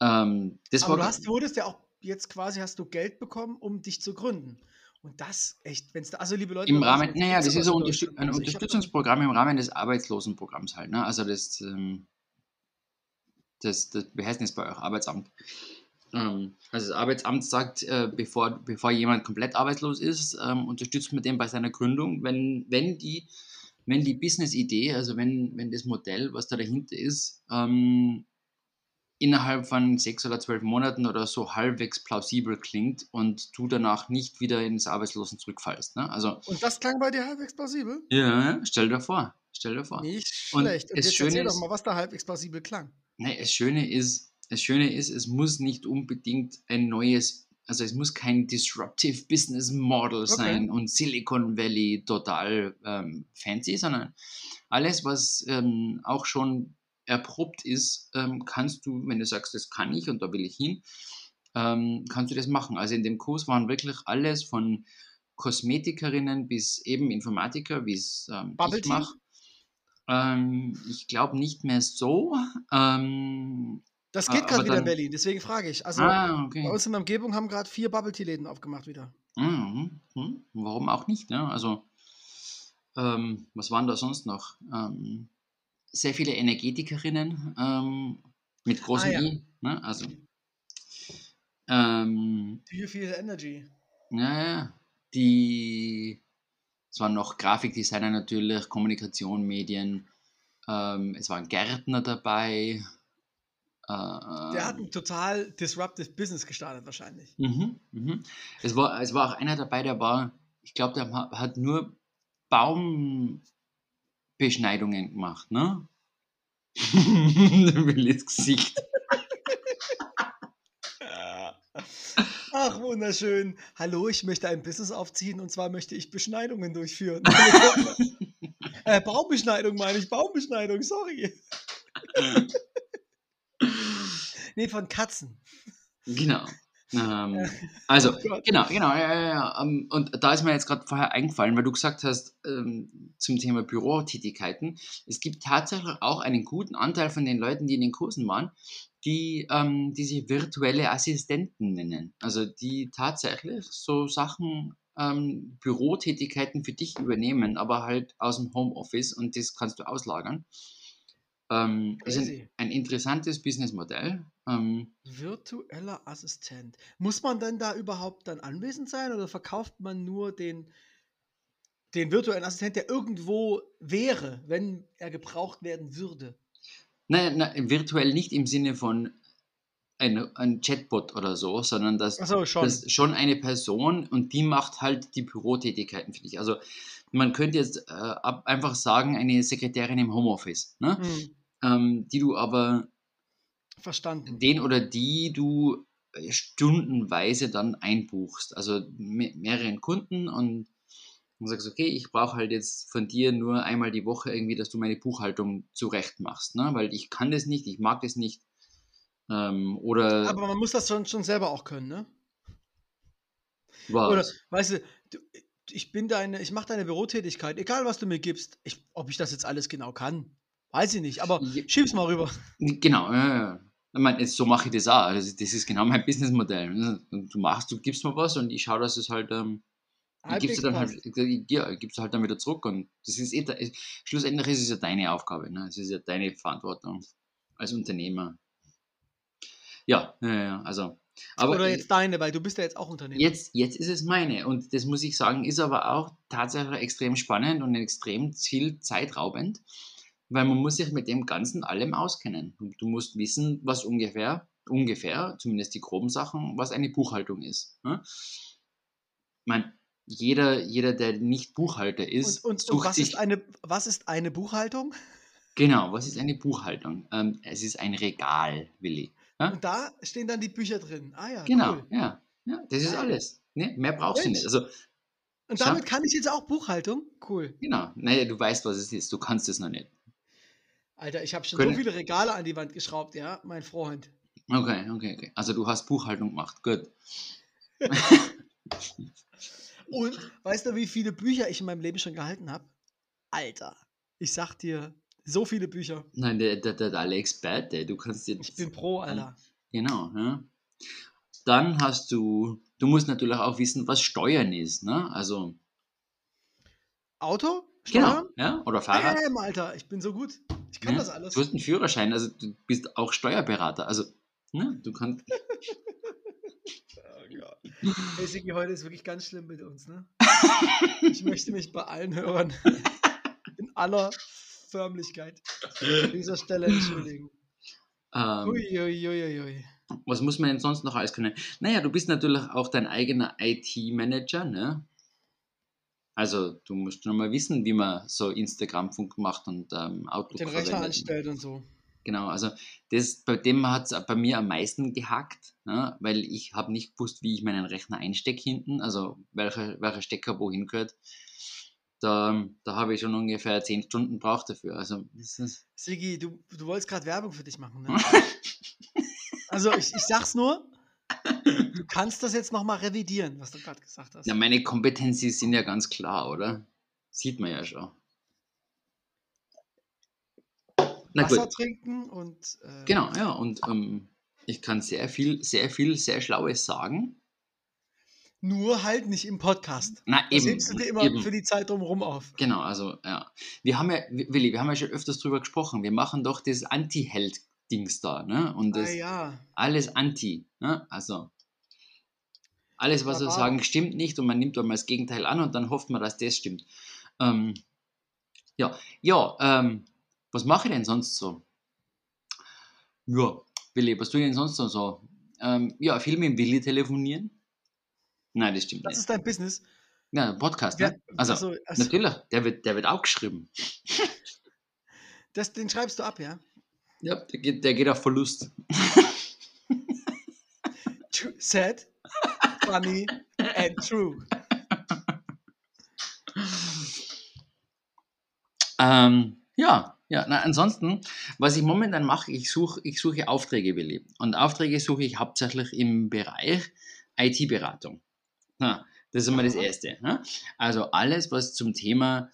Ähm, das Aber war du hast, wurdest ja auch jetzt quasi, hast du Geld bekommen, um dich zu gründen. Und das echt, wenn es da, also liebe Leute, Im Rahmen, jetzt naja, das ist Unterstüt Deutschland. ein Also Unterstützungsprogramm im Rahmen des Arbeitslosenprogramms halt. Ne? Also das, ähm, das, das, wie heißt das bei euch? Arbeitsamt. Ähm, also das Arbeitsamt sagt, äh, bevor, bevor jemand komplett arbeitslos ist, ähm, unterstützt man den bei seiner Gründung, wenn, wenn die, wenn die Business-Idee, also wenn, wenn das Modell, was da dahinter ist, ähm, innerhalb von sechs oder zwölf Monaten oder so halbwegs plausibel klingt und du danach nicht wieder ins Arbeitslosen zurückfallst. Ne? Also Und das klang bei dir halbwegs plausibel? ja, stell dir vor. Stell dir vor. Nicht Und schlecht. Und das jetzt Schöne erzähl doch ist- mal, was da halbwegs plausibel klang. Nee, das Schöne ist, das Schöne ist, es muss nicht unbedingt ein neues, also es muss kein disruptive Business Model sein und Silicon Valley total ähm, fancy, sondern alles, was ähm, auch schon erprobt ist, ähm, kannst du, wenn du sagst, das kann ich und da will ich hin, ähm, kannst du das machen. Also in dem Kurs waren wirklich alles von Kosmetikerinnen bis eben Informatiker, wie es ähm, ich mache. Ähm, ich glaube nicht mehr so. Ähm, Das geht gerade wieder in Berlin, deswegen frage ich. Also ah, bei okay. uns in der Umgebung haben gerade vier Bubble Tea Läden aufgemacht wieder. Mhm. mhm. Warum auch nicht? Ne? Also, ähm, was waren da sonst noch? Ähm, sehr viele Energetikerinnen ähm, mit großem Ah, ja. I. Ne? Also, ähm, Do you feel energy? ja, die, es waren noch Grafikdesigner natürlich, Kommunikation, Medien, ähm, es waren Gärtner dabei. Äh, Der hat ein total disruptive Business gestartet wahrscheinlich. Mhm, mhm. Es, war, es war auch einer dabei, der war, ich glaube, der ha- hat nur Baumbeschneidungen gemacht, ne? Willis Gesicht. Ach, wunderschön. Hallo, ich möchte ein Business aufziehen und zwar möchte ich Beschneidungen durchführen. äh, Baumbeschneidung meine ich, Baumbeschneidung, sorry. nee, von Katzen. Genau. Ähm, also, genau, genau. Ja, ja, ja. ähm, Und da ist mir jetzt gerade vorher eingefallen, weil du gesagt hast ähm, zum Thema Bürotätigkeiten. Es gibt tatsächlich auch einen guten Anteil von den Leuten, die in den Kursen waren, die, ähm, die sich virtuelle Assistenten nennen. Also die tatsächlich so Sachen, ähm, Bürotätigkeiten für dich übernehmen, aber halt aus dem Homeoffice und das kannst du auslagern. Ähm, ist ein, ein interessantes Businessmodell. Ähm, Virtueller Assistent. Muss man denn da überhaupt dann anwesend sein oder verkauft man nur den, den virtuellen Assistent, der irgendwo wäre, wenn er gebraucht werden würde? Nein, nein, virtuell nicht im Sinne von ein, ein Chatbot oder so, sondern dass Achso, schon. das schon eine Person und die macht halt die Bürotätigkeiten für dich. Also man könnte jetzt äh, einfach sagen, eine Sekretärin im Homeoffice, ne? Hm, ähm, die du aber, verstanden. den oder die du äh, stundenweise dann einbuchst. Also me mehreren Kunden und und sagst, okay, ich brauche halt jetzt von dir nur einmal die Woche irgendwie, dass du meine Buchhaltung zurecht machst, ne? weil ich kann das nicht, ich mag das nicht. Ähm, oder Aber man muss das schon, schon selber auch können, ne? was? Oder, weißt du, du ich bin deine, ich mache deine Bürotätigkeit, egal was du mir gibst. Ich, ob ich das jetzt alles genau kann, weiß ich nicht, aber Ja. schieb's mal rüber. Genau, ja, ja. Ich meine, so mache ich das auch. Das ist, das ist genau mein Businessmodell. ne? Du machst, du gibst mir was und ich schaue, dass es halt, ähm, gibst, du dann halt, ja, gibst du halt dann wieder zurück und das ist eh, schlussendlich ist es ja deine Aufgabe, ne? es ist ja deine Verantwortung als Unternehmer. Ja, ja, ja, also. Aber Oder jetzt deine, weil du bist ja jetzt auch Unternehmer. Jetzt, jetzt ist es meine. Und das muss ich sagen, ist aber auch tatsächlich extrem spannend und extrem viel zeitraubend, weil man muss sich mit dem Ganzen allem auskennen. Du, du musst wissen, was ungefähr, ungefähr, zumindest die groben Sachen, was eine Buchhaltung ist. Ne? Ich meine, jeder, jeder, der nicht Buchhalter ist, Und, und, und sucht was, sich... ist eine, was ist eine Buchhaltung? Genau, was ist eine Buchhaltung? Ähm, es ist ein Regal, Willi. Ja? Und da stehen dann die Bücher drin. Ah ja, Genau, cool. ja. ja. Das ist alles. Ne? Mehr brauchst du Mensch. nicht. Also, Und damit kann ich jetzt auch Buchhaltung? Cool. Genau. Naja, du weißt, was es ist. Du kannst es noch nicht. Alter, ich habe schon Können- so viele Regale an die Wand geschraubt, ja, mein Freund. Okay, okay, okay. Also du hast Buchhaltung gemacht. Gut. Und weißt du, wie viele Bücher ich in meinem Leben schon gehalten habe? Alter, ich sag dir, so viele Bücher. Nein, der, der, der, der Experte. Du kannst jetzt. Ich bin pro, Alter. Genau, ja. Dann hast du. Du musst natürlich auch wissen, was Steuern ist, ne? Also. Auto? Genau. Steuern? Ja? Oder Fahrrad. Bam, Alter, ich bin so gut. Ich kann ja? das alles. Du hast einen Führerschein, also du bist auch Steuerberater. Also, ne? Du kannst. Oh Gott. Hey Sigi, heute ist wirklich ganz schlimm mit uns, ne? Ich möchte mich bei allen Hörern in aller Förmlichkeit an dieser Stelle entschuldigen. Ähm, Ui, ui, ui, ui. was muss man denn sonst noch alles können? Naja, du bist natürlich auch dein eigener IT-Manager, ne? Also du musst schon mal wissen, wie man so Instagram-Funk macht und ähm, Outlook Den Rechner anstellt und so. Genau, also das, bei dem hat es bei mir am meisten gehackt, ne? weil ich habe nicht gewusst, wie ich meinen Rechner einstecke hinten, also welcher welcher Stecker wohin gehört. Da, da habe ich schon ungefähr 10 Stunden braucht dafür. Also Sigi, du, du wolltest gerade Werbung für dich machen, ne? Also ich, ich sag's nur, du kannst das jetzt nochmal revidieren, was du gerade gesagt hast. ja, meine Kompetenzen sind ja ganz klar, oder? Sieht man ja schon. Na Wasser gut. trinken und äh, Genau, ja, und ähm, ich kann sehr viel, sehr viel, sehr Schlaues sagen. nur halt nicht im Podcast. Na, Das eben. hebst du dir immer eben. für die Zeit drumherum auf. Genau, also, ja. Wir haben ja, Willi, wir haben ja schon öfters drüber gesprochen. Wir machen doch das Anti-Held-Dings da, ne? Und das ah ja. alles Anti, ne? Also, alles, was wir Baba. sagen, stimmt nicht und man nimmt dann mal das Gegenteil an und dann hofft man, dass das stimmt. Ähm, ja, ja, ähm, was mache ich denn sonst so? Ja, Willi, was tue ich denn sonst noch so? Ähm, ja, viel mit Willi telefonieren. Nein, das stimmt Das nicht. ist dein Business. Ja, Podcast, Ja, ne? Also, also, also natürlich, der wird, der wird auch geschrieben. das, den schreibst du ab, ja? Ja, der geht, der geht auf Verlust. Sad, funny and true. Ähm, ja, ja. Na, ansonsten, was ich momentan mache, ich suche ich suche Aufträge, Willi. Und Aufträge suche ich hauptsächlich im Bereich IT-Beratung. Na, das ist immer das. Erste. Ne? Also alles, was zum Thema,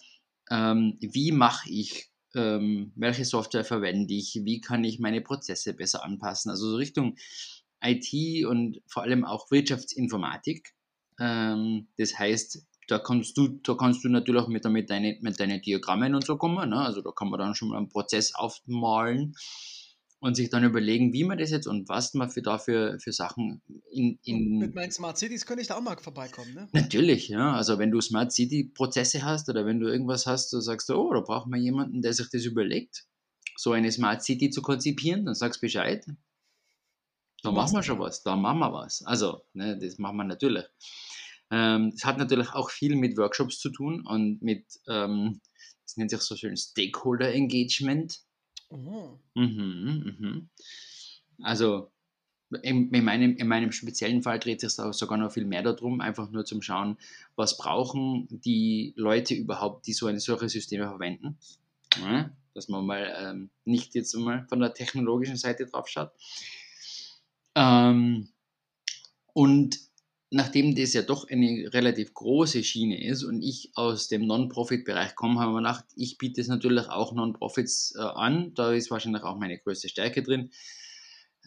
ähm, wie mache ich, ähm, welche Software verwende ich, wie kann ich meine Prozesse besser anpassen. Also so Richtung IT und vor allem auch Wirtschaftsinformatik. Ähm, das heißt, da kannst du, da kannst du natürlich mit, mit, deine, mit deinen Diagrammen und so kommen. Ne? Also da kann man dann schon mal einen Prozess aufmalen und sich dann überlegen, wie man das jetzt und was man für dafür für Sachen in, in mit meinen Smart Cities könnte ich da auch mal vorbeikommen, ne? Natürlich, ja. Also wenn du Smart City Prozesse hast oder wenn du irgendwas hast, da sagst du, oh, da braucht man jemanden, der sich das überlegt, so eine Smart City zu konzipieren, dann sagst Bescheid. Da machen wir schon was, da machen wir was. Also, ne, das machen wir natürlich. Ähm, Es hat natürlich auch viel mit Workshops zu tun und mit, ähm, das nennt sich so schön Stakeholder Engagement. Oh. Mhm, mhm. Also in, in, meinem, in meinem speziellen Fall dreht sich sogar noch viel mehr darum, einfach nur zum Schauen, was brauchen die Leute überhaupt, die so eine solche Systeme verwenden. Ja, dass man mal ähm, nicht jetzt mal von der technologischen Seite drauf schaut. Ähm, und nachdem das ja doch eine relativ große Schiene ist und ich aus dem Non-Profit-Bereich komme, haben wir gedacht, ich biete es natürlich auch Non-Profits äh, an. Da ist wahrscheinlich auch meine größte Stärke drin.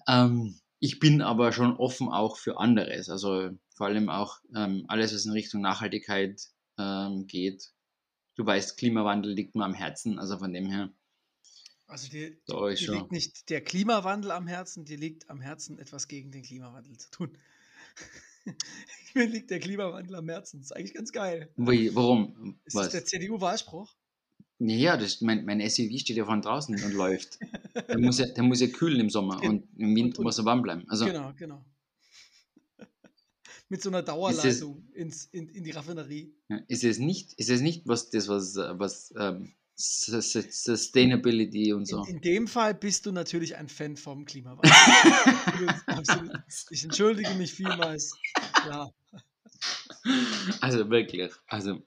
Ähm, ich bin aber schon offen auch für anderes. Also vor allem auch ähm, alles, was in Richtung Nachhaltigkeit ähm, geht. Du weißt, Klimawandel liegt mir am Herzen, also von dem her. Also dir, dir schon. liegt nicht der Klimawandel am Herzen, dir liegt am Herzen, etwas gegen den Klimawandel zu tun. Mir liegt der Klimawandel am Herzen. Das ist eigentlich ganz geil. Wie, warum? Ist das Was? der CDU-Wahlspruch? Ja, das, mein, mein SUV steht ja von draußen und läuft. Der muss ja, der muss ja kühlen im Sommer und im Winter und- muss er warm bleiben. Also, Genau, genau. Mit so einer Dauerleitung ins, in, in die Raffinerie. ist es nicht, ist es nicht was das, was, äh, was ähm, Sustainability und so. In, in dem Fall bist du natürlich ein Fan vom Klimawandel. Ich entschuldige mich vielmals. Ja, Also wirklich, also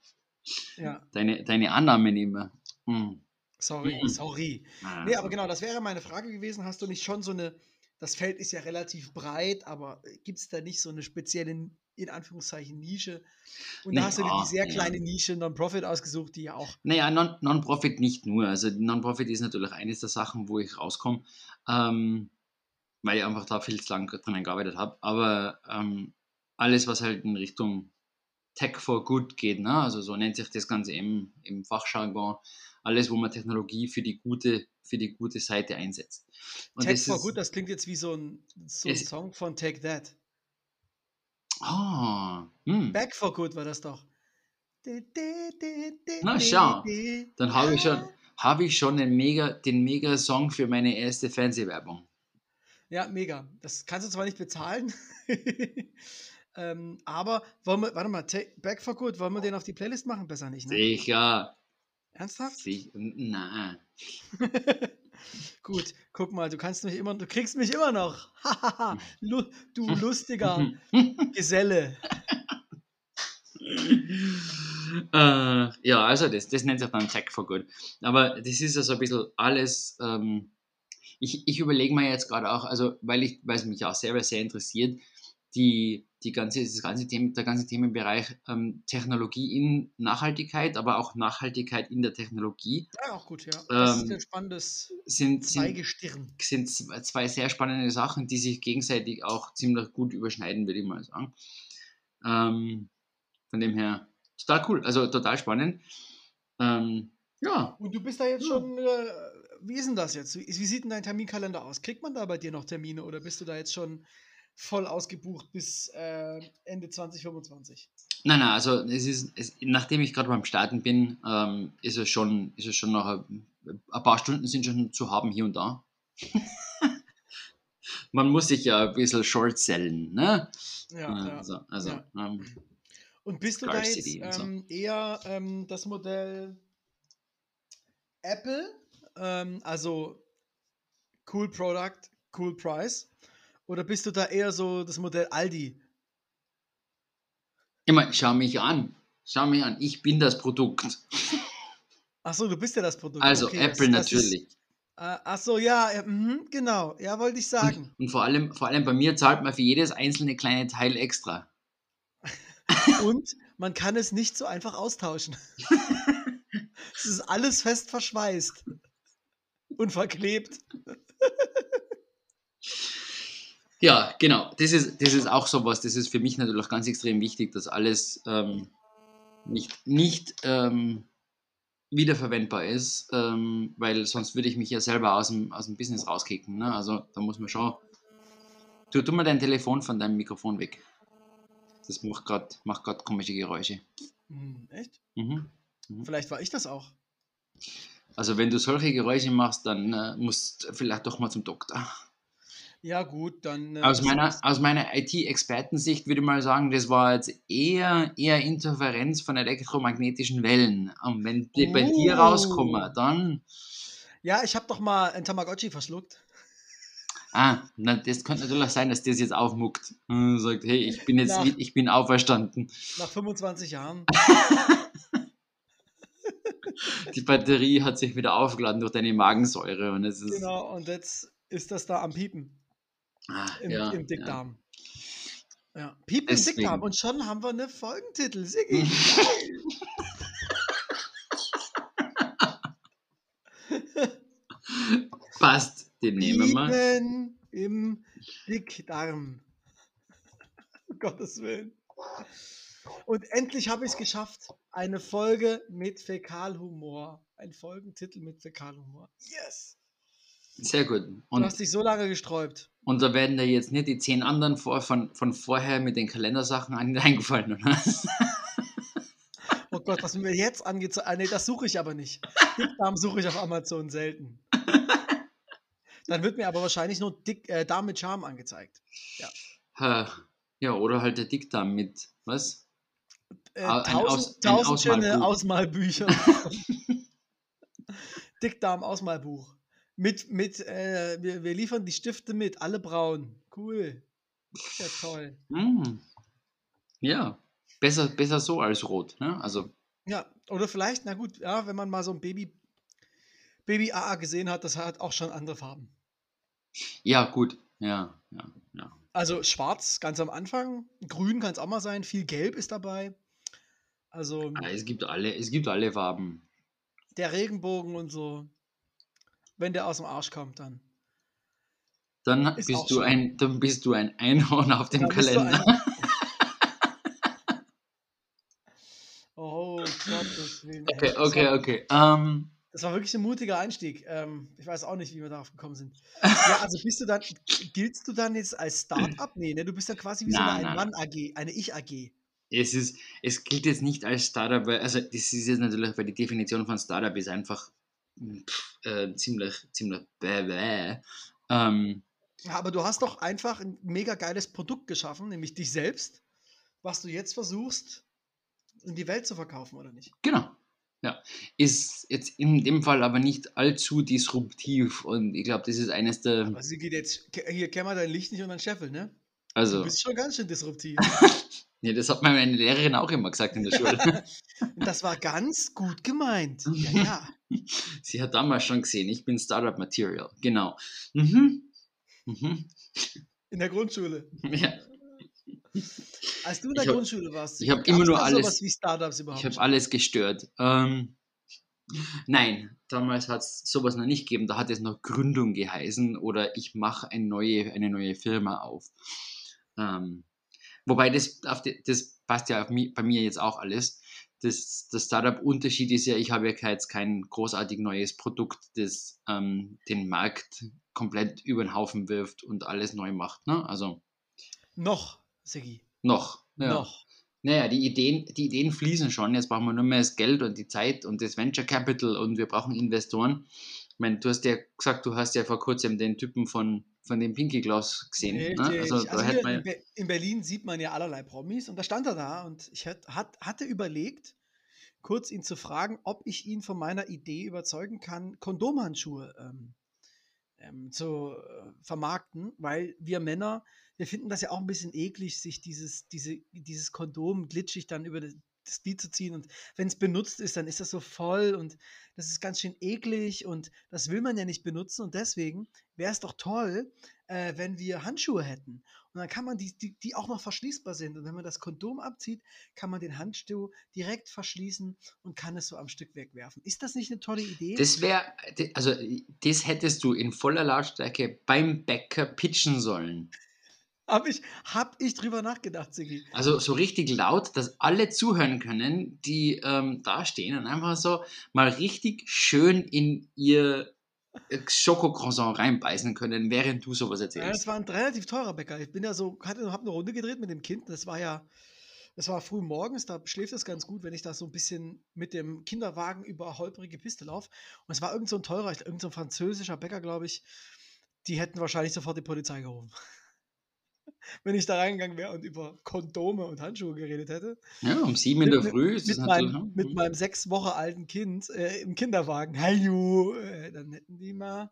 ja. deine, deine Annahmen immer. Hm. Sorry, Mhm. sorry. Ah, Nee, aber genau, das wäre meine Frage gewesen. Hast du nicht schon so eine, das Feld ist ja relativ breit, aber gibt es da nicht so eine spezielle, in Anführungszeichen, Nische? Und da Nee, hast du ah, die sehr ja. kleine Nische Non-Profit ausgesucht, die ja auch. Naja, Non- Non-Profit nicht nur. Also Non-Profit ist natürlich eines der Sachen, wo ich rauskomme, ähm, weil ich einfach da viel zu lang drinnen gearbeitet habe. Aber ähm, alles, was halt in Richtung Tech for Good geht, ne? also so nennt sich das Ganze im, im Fachjargon, alles, wo man Technologie für die gute, für die gute Seite einsetzt. Und Tech das for ist- Good, das klingt jetzt wie so ein, so ein Es- Song von Take That. Ah, hm. Back for Good war das doch. Na, schau. Dann habe ich schon, habe ich schon den mega, den mega Song für meine erste Fernsehwerbung. Ja, mega. Das kannst du zwar nicht bezahlen, ähm, aber wollen wir, warte mal, Back for Good, wollen wir den auf die Playlist machen? Besser nicht, ne? Sicher, Ernsthaft? sicher, nein. Gut, guck mal, du kannst mich immer, du kriegst mich immer noch. Du lustiger Geselle. äh, ja, also das, das nennt sich dann Tech for Good. Aber das ist ja so ein bisschen alles. Ähm, ich ich überlege mir jetzt gerade auch, also weil ich, weil es mich auch selber sehr interessiert, die, die ganze, das ganze Thema, der ganze Themenbereich ähm, Technologie in Nachhaltigkeit, aber auch Nachhaltigkeit in der Technologie Ja, auch gut, ja. Das ist Ähm, ein spannendes sind, sind, Zweigestirn. sind zwei zwei sehr spannende Sachen, die sich gegenseitig auch ziemlich gut überschneiden, würde ich mal sagen. Ähm, von dem her, total cool, also total spannend. Ähm, ja, Und du bist da jetzt Ja. schon, äh, wie ist denn das jetzt? Wie sieht denn dein Terminkalender aus? Kriegt man da bei dir noch Termine oder bist du da jetzt schon voll ausgebucht bis äh, Ende 2025? nein, nein, also es ist, es, nachdem ich gerade beim Starten bin, ähm, ist es schon, ist es schon noch ein, ein paar Stunden sind schon zu haben hier und da. Man muss sich ja ein bisschen short sellen, ne? Ja, Äh. Also, also ja. ähm, Und bist du da jetzt und so. ähm, eher ähm, das Modell Apple, ähm, also cool Product, cool Price? Oder bist du da eher so das Modell Aldi? immer, schau mich an, schau mich an, ich bin das Produkt. Achso, du bist ja das Produkt. Also Okay, Apple das ist- natürlich. Äh, Achso, ja, mhm, genau. Ja, wollte ich sagen. Und vor allem, vor allem bei mir zahlt man für jedes einzelne kleine Teil extra. Und man kann es nicht so einfach austauschen. es ist alles fest verschweißt und verklebt. Ja, genau. Das ist, das ist auch sowas. Das ist für mich natürlich ganz extrem wichtig, dass alles ähm, nicht, nicht ähm, wiederverwendbar ist, ähm, weil sonst würde ich mich ja selber aus dem, aus dem Business rauskicken. Ne? Also da muss man schon. Du, tu mal dein Telefon von deinem Mikrofon weg. Das macht gerade macht grad komische Geräusche. Hm, echt? Mhm. Vielleicht war ich das auch. Also wenn du solche Geräusche machst, dann äh, musst du vielleicht doch mal zum Doktor. Ja, gut, dann. äh, Aus meiner, aus meiner IT-Expertensicht würde ich mal sagen, das war jetzt eher, eher Interferenz von elektromagnetischen Wellen. Und wenn die bei dir Oh. rauskommen, dann. Ja, ich habe doch mal ein Tamagotchi verschluckt. Ah, na, das könnte natürlich sein, dass das jetzt aufmuckt. Und sagt, hey, ich bin jetzt Nach- ich bin auferstanden. Nach 25 Jahren. Die Batterie hat sich wieder aufgeladen durch deine Magensäure. Und es ist. Genau, und jetzt ist das da am Piepen Ah, im, ja, im Dickdarm. Ja. Piepen im. Dickdarm. Und schon haben wir eine Folgentitel. Siggi. Ja. Passt, den nehmen wir. Piepen im Dickdarm. um Gottes Willen. Und endlich habe ich es geschafft. Eine Folge mit Fäkalhumor. Ein Folgentitel mit Fäkalhumor. Yes! Sehr gut. Du Und, hast dich so lange gesträubt. Und da werden da jetzt nicht die zehn anderen vor, von, von vorher mit den Kalendersachen an eingefallen, oder? Oh Gott, was mir jetzt angezeigt Ah, nee, das suche ich aber nicht. Dickdarm suche ich auf Amazon selten. Dann wird mir aber wahrscheinlich nur Dick, äh, Darm mit Charme angezeigt. Ha, Ja, oder halt der Dickdarm mit, was? Äh, tausend, Aus-. Ausmalbücher. Dickdarm Ausmalbuch. Mit, mit, äh, wir, wir liefern die Stifte mit, alle braun. Cool. Ja, toll. Hm. Ja, besser, besser so als rot. Ne? Also, Ja, oder vielleicht, na gut, ja, wenn man mal so ein Baby, Baby AA gesehen hat, das hat auch schon andere Farben. ja, gut. Ja, ja, ja. Also schwarz ganz am Anfang, grün kann es auch mal sein, viel gelb ist dabei. Also Ah, Es gibt alle, es gibt alle Farben. der Regenbogen und so. Wenn der aus dem Arsch kommt, dann. Dann Ist bist du ein, dann bist du ein Einhorn auf dem Dann Kalender. Oh Gottes Willen. Okay, okay, okay. Ähm, Das war wirklich ein mutiger Einstieg. Ähm, ich weiß auch nicht, wie wir darauf gekommen sind. Ja, also bist du dann, giltst du dann jetzt als Start-up? Nee, ne? Du bist ja quasi wie so Nein, eine Ein-Mann-AG, eine Ich-AG. es ist, es gilt jetzt nicht als Startup, weil, also das ist jetzt natürlich, weil die Definition von Startup ist einfach äh, ziemlich, ziemlich bäh. Ähm, Ja, aber du hast doch einfach ein mega geiles Produkt geschaffen, nämlich dich selbst, was du jetzt versuchst, in die Welt zu verkaufen, oder nicht? Genau. Ja. Ist jetzt in dem Fall aber nicht allzu disruptiv und ich glaube, das ist eines der. Sie geht jetzt, hier kämmer dein Licht nicht unter den Scheffel, ne? Du Also, bist schon ganz schön disruptiv. nee, das hat meine Lehrerin auch immer gesagt in der Schule. Das war ganz gut gemeint. Ja, ja. Sie hat damals schon gesehen, ich bin Startup Material. Genau. Mhm. Mhm. In der Grundschule. Ja. Als du in der hab- Grundschule warst, ich hab gab's immer nur alles-. Ich habe alles gestört. Ähm, nein, damals hat es sowas noch nicht gegeben. Da hat es noch Gründung geheißen oder ich mache eine neue, eine neue Firma auf. Ähm, wobei das, auf die, das passt ja auf mi, bei mir jetzt auch alles. Das, das Startup-Unterschied ist ja, ich habe ja jetzt kein großartig neues Produkt, das ähm, den Markt komplett über den Haufen wirft und alles neu macht. Ne? Also Noch, Sigi. noch. Ja. Noch. Naja, die Ideen, die Ideen fließen schon. Jetzt brauchen wir nur mehr das Geld und die Zeit und das Venture Capital und wir brauchen Investoren. Ich meine, du hast ja gesagt, du hast ja vor kurzem den Typen von, von dem Pinky Gloss gesehen. Ne? Also, Also, hier man in, Be in Berlin sieht man ja allerlei Promis und da stand er da und ich hat, hat, hatte überlegt, kurz ihn zu fragen, ob ich ihn von meiner Idee überzeugen kann, Kondomhandschuhe ähm, ähm, zu äh, vermarkten, weil wir Männer, wir finden das ja auch ein bisschen eklig, sich dieses, diese, dieses Kondom glitschig dann über das, das Glied zu ziehen und wenn es benutzt ist, dann ist das so voll und das ist ganz schön eklig und das will man ja nicht benutzen und deswegen wäre es doch toll, äh, wenn wir Handschuhe hätten. Und dann kann man die, die, die auch noch verschließbar sind. Und wenn man das Kondom abzieht, kann man den Handschuh direkt verschließen und kann es so am Stück wegwerfen. Ist das nicht eine tolle Idee? das wäre, also das hättest du in voller Lautstärke beim Bäcker pitchen sollen. Habe ich, hab ich drüber nachgedacht, Sigi. Also so richtig laut, dass alle zuhören können, die ähm, da stehen und einfach so mal richtig schön in ihr äh, Schokocroissant reinbeißen können, während du sowas Ja, erzählst. das war ein relativ teurer Bäcker. Ich bin ja so, hatte, hab eine Runde gedreht mit dem Kind. Das war ja, das war früh morgens, da schläft es ganz gut, wenn ich da so ein bisschen mit dem Kinderwagen über holprige Piste laufe. Und es war irgend so ein teurer, irgend so ein französischer Bäcker, glaube ich. Die hätten wahrscheinlich sofort die Polizei gerufen. wenn ich da reingegangen wäre und über Kondome und Handschuhe geredet hätte. Ja, um sieben in der Mit- Früh Mit, meinem, hm, mit meinem sechs Wochen alten Kind äh, im Kinderwagen. Hallo, äh, dann hätten die mal.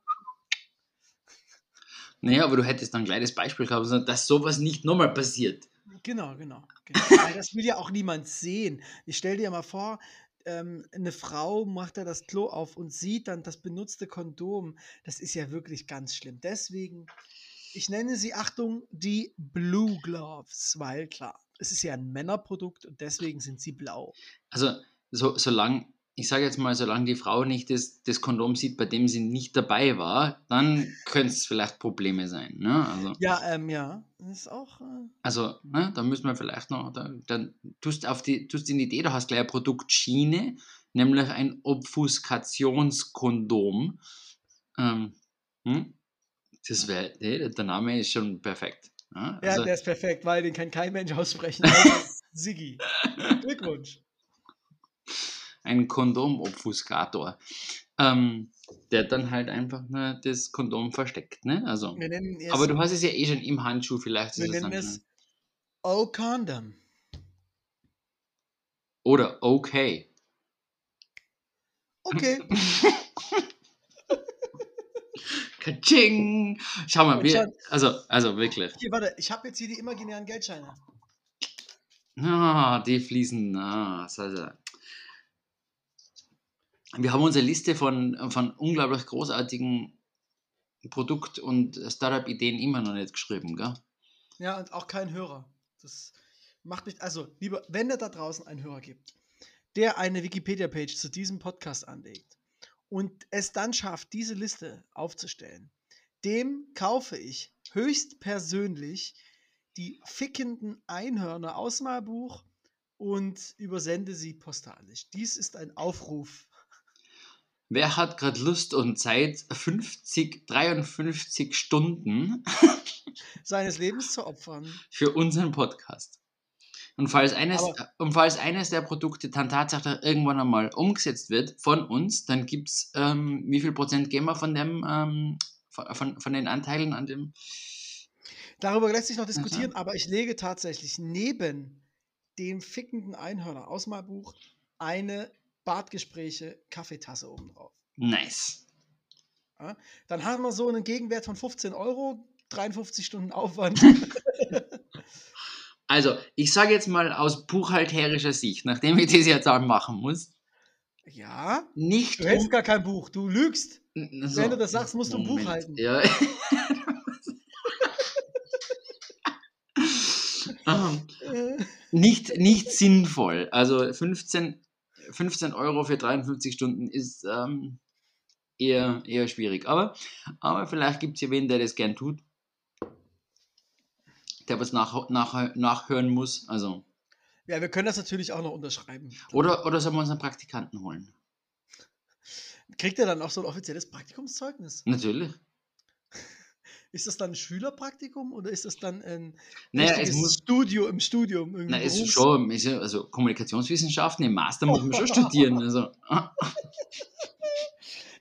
Naja, aber du hättest dann gleich das Beispiel gehabt, dass sowas nicht nochmal passiert. Genau, genau. genau. Weil das will ja auch niemand sehen. Ich stell dir mal vor, ähm, eine Frau macht da das Klo auf und sieht dann das benutzte Kondom. Das ist ja wirklich ganz schlimm. Deswegen, ich nenne sie, Achtung, die Blue Gloves, weil klar, es ist ja ein Männerprodukt und deswegen sind sie blau. Also, so, solange ich sage jetzt mal, solange die Frau nicht das, das Kondom sieht, bei dem sie nicht dabei war, dann könnte es vielleicht Probleme sein. Ne? Also, Ja, ähm, ja. Das ist auch. Äh, also ne, da müssen wir vielleicht noch, da, dann tust auf die, tust in die Idee, du hast gleich eine Produktschiene, nämlich ein Obfuskationskondom. Ähm, hm? Das wäre, nee, der Name ist schon perfekt. Ja, ja, also, der ist perfekt, weil den kann kein Mensch aussprechen. außer Siggi. Glückwunsch. ein Kondomobfuskator, ähm, der dann halt einfach ne, das Kondom versteckt. Ne? Also, es, aber du hast es ja eh schon im Handschuh, vielleicht wir nennen es schon. Oh Condom. Oder okay. Okay. Kaching! Schau mal, wir, also, also wirklich. Hier, warte, ich habe jetzt hier die imaginären Geldscheine. Ah, die fließen. Ah, so. Wir haben unsere Liste von, von unglaublich großartigen Produkt- und Startup-Ideen immer noch nicht geschrieben, gell? Ja, und auch kein Hörer. Das macht mich, also, lieber, wenn es da draußen einen Hörer gibt, der eine Wikipedia-Page zu diesem Podcast anlegt und es dann schafft, diese Liste aufzustellen, dem kaufe ich höchstpersönlich die fickenden Einhörner aus Malbuch und übersende sie postalisch. Dies ist ein Aufruf. Wer hat gerade Lust und Zeit, 50, 53 Stunden seines Lebens zu opfern. für unseren Podcast? Und falls eines, Aber- und falls eines der Produkte dann tatsächlich irgendwann einmal umgesetzt wird von uns, dann gibt es, ähm, wie viel Prozent gehen wir von dem, ähm, von, von, den Anteilen an dem? Darüber lässt sich noch diskutieren, aber ich lege tatsächlich neben dem fickenden Einhörner aus Malbuch eine Bartgespräche Kaffeetasse oben drauf. Nice. Dann haben wir so einen Gegenwert von 15 Euro, 53 Stunden Aufwand. Also, ich sage jetzt mal aus buchhalterischer Sicht, nachdem ich das jetzt auch machen muss, ja, nicht du hältst gar kein Buch, du lügst. um, Wenn du das sagst, musst du ein Buch Moment. halten. Ja. Ähm, Äh, nicht, nicht sinnvoll. Also 15, 15 Euro für 53 Stunden ist ähm, eher, eher schwierig. Aber, aber vielleicht gibt es ja wen, der das gern tut. Der was nach, nach, nachhören muss. Also, Ja, wir können das natürlich auch noch unterschreiben. oder, oder sollen wir uns einen Praktikanten holen? Kriegt er dann auch so ein offizielles Praktikumszeugnis? Natürlich. Ist das dann ein Schülerpraktikum oder ist das dann ein Naja, es muss, Studio im Studium? irgendein es ist schon, ist ja, also Kommunikationswissenschaften im Master muss man schon studieren. Also,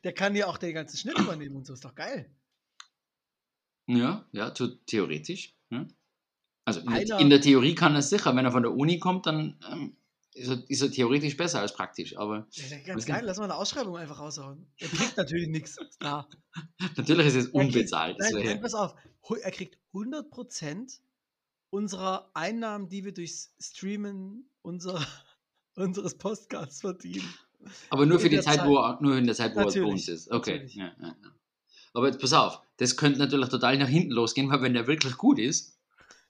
Der kann ja auch den ganzen Schnitt übernehmen und so, ist doch geil. Ja, ja, theoretisch. Ja. Also in der, Einer- in der Theorie kann er sicher, wenn er von der Uni kommt, dann ähm, ist, er, ist er theoretisch besser als praktisch. Aber Ja, ganz geil, lass mal eine Ausschreibung einfach raushauen. Er kriegt natürlich nichts, klar. natürlich ist es Er kriegt- unbezahlt. Nein, nein, pass auf. Er kriegt 100% unserer Einnahmen, die wir durchs Streamen unserer, unseres Podcasts verdienen. Aber nur in für die der Zeit, Zeit. wo er, nur in der Zeit, wo er bei Natürlich, uns ist. Okay. natürlich. Ja, ja, ja. Aber jetzt pass auf, das könnte natürlich total nach hinten losgehen, weil wenn der wirklich gut ist,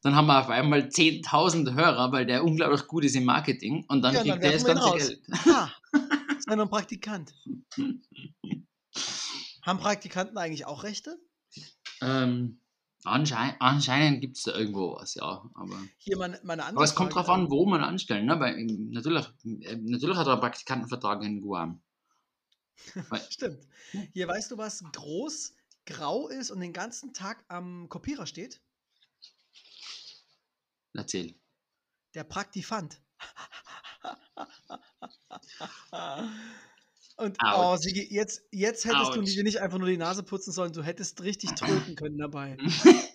dann haben wir auf einmal 10.000 Hörer, weil der unglaublich gut ist im Marketing und dann Ja, kriegt dann der das ganze. Geld. Ha, ist ja nur ein Praktikant. Haben Praktikanten eigentlich auch Rechte? Ähm, anschein anscheinend gibt es da irgendwo was, ja. Aber Hier meine, meine andere Aber es kommt Frage drauf an, wo man anstellen. Ne? Weil, ähm, natürlich, äh, natürlich hat er einen Praktikantenvertrag in Guam. Stimmt. Hier weißt du, was groß, grau ist und den ganzen Tag am Kopierer steht? Erzähl. Der Praktifant. Und oh. Sigi, jetzt, jetzt hättest du Autsch. dir nicht einfach nur die Nase putzen sollen, du hättest richtig tröten können dabei.